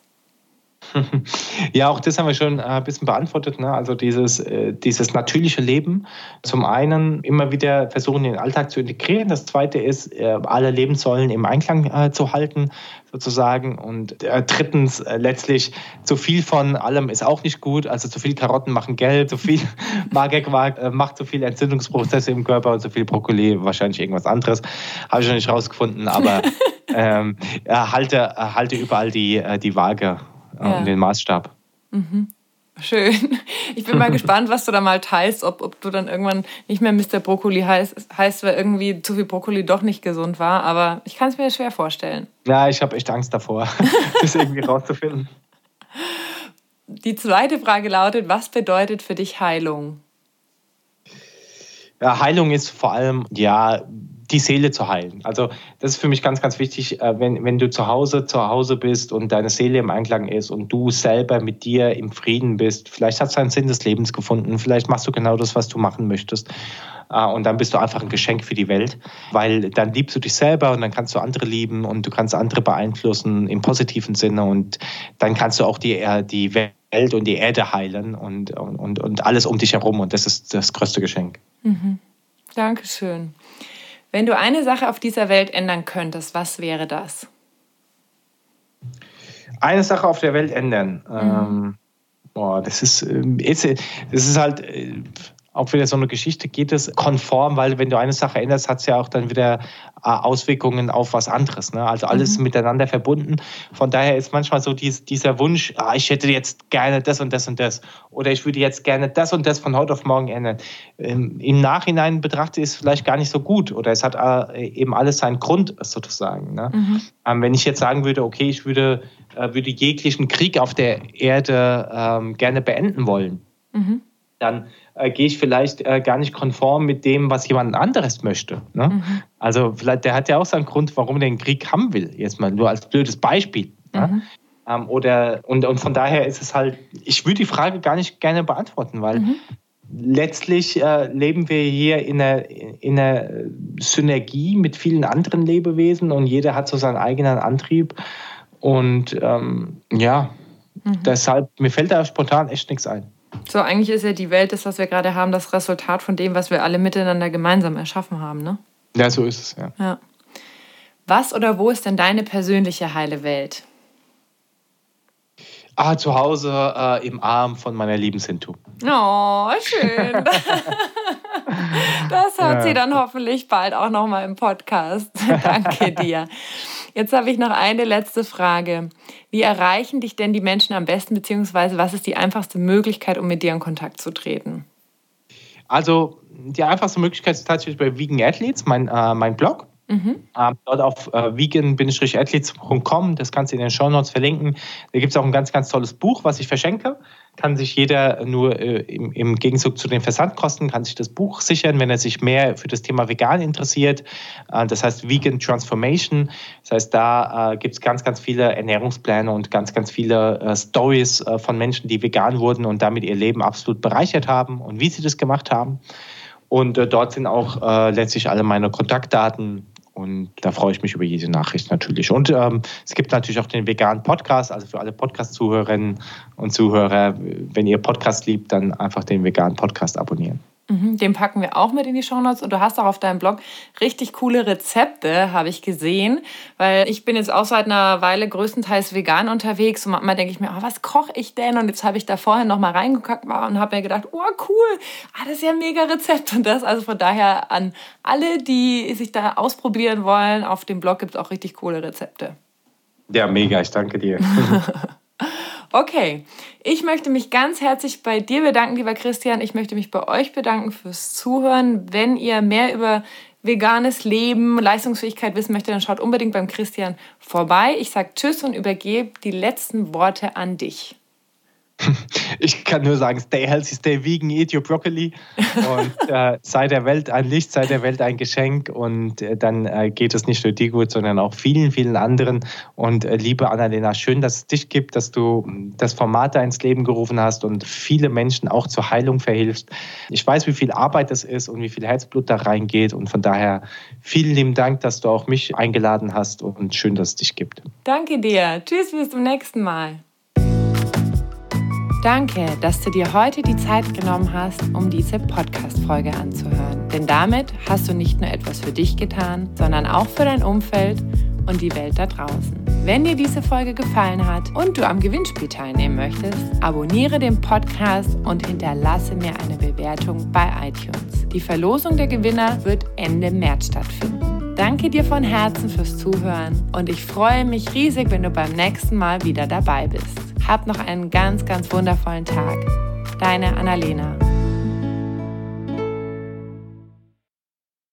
Ja, auch das haben wir schon äh, ein bisschen beantwortet. Ne? Also dieses, äh, dieses natürliche Leben. Zum einen immer wieder versuchen, den Alltag zu integrieren. Das zweite ist, äh, alle Lebenssäulen im Einklang zu halten, sozusagen. Und drittens, letztlich, zu viel von allem ist auch nicht gut. Also zu viel Karotten machen gelb, zu viel (laughs) Magerquark macht zu viele Entzündungsprozesse im Körper und zu viel Brokkoli wahrscheinlich irgendwas anderes. Habe ich noch nicht rausgefunden, aber (laughs) ähm, halte, halte überall die, die Waage ja. um den Maßstab. Mhm. Schön. Ich bin mal (laughs) gespannt, was du da mal teilst, ob, ob du dann irgendwann nicht mehr Mr. Brokkoli heißt, heißt, weil irgendwie zu viel Brokkoli doch nicht gesund war. Aber ich kann es mir schwer vorstellen. Ja, ich habe echt Angst davor, (laughs) das irgendwie rauszufinden. Die zweite Frage lautet: Was bedeutet für dich Heilung? Ja, Heilung ist vor allem ja die Seele zu heilen. Also das ist für mich ganz, ganz wichtig, äh, wenn, wenn du zu Hause zu Hause bist und deine Seele im Einklang ist und du selber mit dir im Frieden bist. Vielleicht hast du einen Sinn des Lebens gefunden, vielleicht machst du genau das, was du machen möchtest. Äh, und dann bist du einfach ein Geschenk für die Welt, weil dann liebst du dich selber und dann kannst du andere lieben und du kannst andere beeinflussen im positiven Sinne und dann kannst du auch die, äh, die Welt und die Erde heilen und, und, und alles um dich herum und das ist das größte Geschenk. Mhm. Dankeschön. Wenn du eine Sache auf dieser Welt ändern könntest, was wäre das? Eine Sache auf der Welt ändern. Mhm. Ähm, boah, das ist, ähm, das ist halt äh, auch wieder so eine Geschichte, geht es konform, weil wenn du eine Sache änderst, hat es ja auch dann wieder äh, Auswirkungen auf was anderes. Ne? Also alles mhm. miteinander verbunden. Von daher ist manchmal so dies, dieser Wunsch, ah, ich hätte jetzt gerne das und das und das oder ich würde jetzt gerne das und das von heute auf morgen ändern. Ähm, Im Nachhinein betrachtet ist es vielleicht gar nicht so gut oder es hat äh, eben alles seinen Grund sozusagen. Ne? Mhm. Ähm, wenn ich jetzt sagen würde, okay, ich würde, äh, würde jeglichen Krieg auf der Erde ähm, gerne beenden wollen, mhm. dann äh, gehe ich vielleicht äh, gar nicht konform mit dem, was jemand anderes möchte. Ne? Mhm. Also vielleicht, der hat ja auch seinen Grund, warum er den Krieg haben will. Jetzt mal nur als blödes Beispiel. Ne? Mhm. Ne? Ähm, oder, und, und von daher ist es halt, ich würde die Frage gar nicht gerne beantworten, weil mhm. letztlich äh, leben wir hier in einer, in einer Synergie mit vielen anderen Lebewesen und jeder hat so seinen eigenen Antrieb. Und ähm, ja, mhm. deshalb, mir fällt da spontan echt nichts ein. So, eigentlich ist ja die Welt, das, was wir gerade haben, das Resultat von dem, was wir alle miteinander gemeinsam erschaffen haben, ne? Ja, so ist es, ja. ja. Was oder wo ist denn deine persönliche heile Welt? Ah, zu Hause äh, im Arm von meiner lieben Sintu. Oh, schön. (laughs) das hört ja. sie dann hoffentlich bald auch nochmal im Podcast. (laughs) Danke dir. Jetzt habe ich noch eine letzte Frage. Wie erreichen dich denn die Menschen am besten, beziehungsweise was ist die einfachste Möglichkeit, um mit dir in Kontakt zu treten? Also die einfachste Möglichkeit ist tatsächlich bei Vegan Athletes, mein, äh, mein Blog. Mhm. Ähm, dort auf äh, vegan-athletes.com, das kannst du in den Show Notes verlinken. Da gibt es auch ein ganz, ganz tolles Buch, was ich verschenke. Kann sich jeder nur äh, im, im, Gegenzug zu den Versandkosten, kann sich das Buch sichern, wenn er sich mehr für das Thema Vegan interessiert. Äh, das heißt Vegan Transformation. Das heißt, da äh, gibt es ganz, ganz viele Ernährungspläne und ganz, ganz viele äh, Stories äh, von Menschen, die vegan wurden und damit ihr Leben absolut bereichert haben und wie sie das gemacht haben. Und dort sind auch letztlich alle meine Kontaktdaten und da freue ich mich über jede Nachricht natürlich. Und ähm, es gibt natürlich auch den veganen Podcast, also für alle Podcast-Zuhörerinnen und Zuhörer, wenn ihr Podcast liebt, dann einfach den veganen Podcast abonnieren. Mhm, den packen wir auch mit in die Shownotes und du hast auch auf deinem Blog richtig coole Rezepte, habe ich gesehen, weil ich bin jetzt auch seit einer Weile größtenteils vegan unterwegs und manchmal denke ich mir, oh, was koche ich denn? Und jetzt habe ich da vorher noch mal reingeguckt und habe mir gedacht, oh cool, ah, das ist ja ein mega Rezept und das. Also von daher an alle, die sich da ausprobieren wollen, auf dem Blog gibt es auch richtig coole Rezepte. Ja, mega, ich danke dir. (laughs) Okay, ich möchte mich ganz herzlich bei dir bedanken, lieber Christian. Ich möchte mich bei euch bedanken fürs Zuhören. Wenn ihr mehr über veganes Leben, Leistungsfähigkeit wissen möchtet, dann schaut unbedingt beim Christian vorbei. Ich sage Tschüss und übergebe die letzten Worte an dich. Ich kann nur sagen, stay healthy, stay vegan, eat your broccoli und (laughs) äh, sei der Welt ein Licht, sei der Welt ein Geschenk und äh, dann äh, geht es nicht nur dir gut, sondern auch vielen, vielen anderen. Und äh, liebe Annalena, schön, dass es dich gibt, dass du das Format da ins Leben gerufen hast und viele Menschen auch zur Heilung verhilfst. Ich weiß, wie viel Arbeit das ist und wie viel Herzblut da reingeht und von daher vielen lieben Dank, dass du auch mich eingeladen hast und schön, dass es dich gibt. Danke dir. Tschüss, bis zum nächsten Mal. Danke, dass du dir heute die Zeit genommen hast, um diese Podcast-Folge anzuhören. Denn damit hast du nicht nur etwas für dich getan, sondern auch für dein Umfeld und die Welt da draußen. Wenn dir diese Folge gefallen hat und du am Gewinnspiel teilnehmen möchtest, abonniere den Podcast und hinterlasse mir eine Bewertung bei iTunes. Die Verlosung der Gewinner wird Ende März stattfinden. Danke dir von Herzen fürs Zuhören und ich freue mich riesig, wenn du beim nächsten Mal wieder dabei bist. Hab noch einen ganz, ganz wundervollen Tag. Deine Annalena.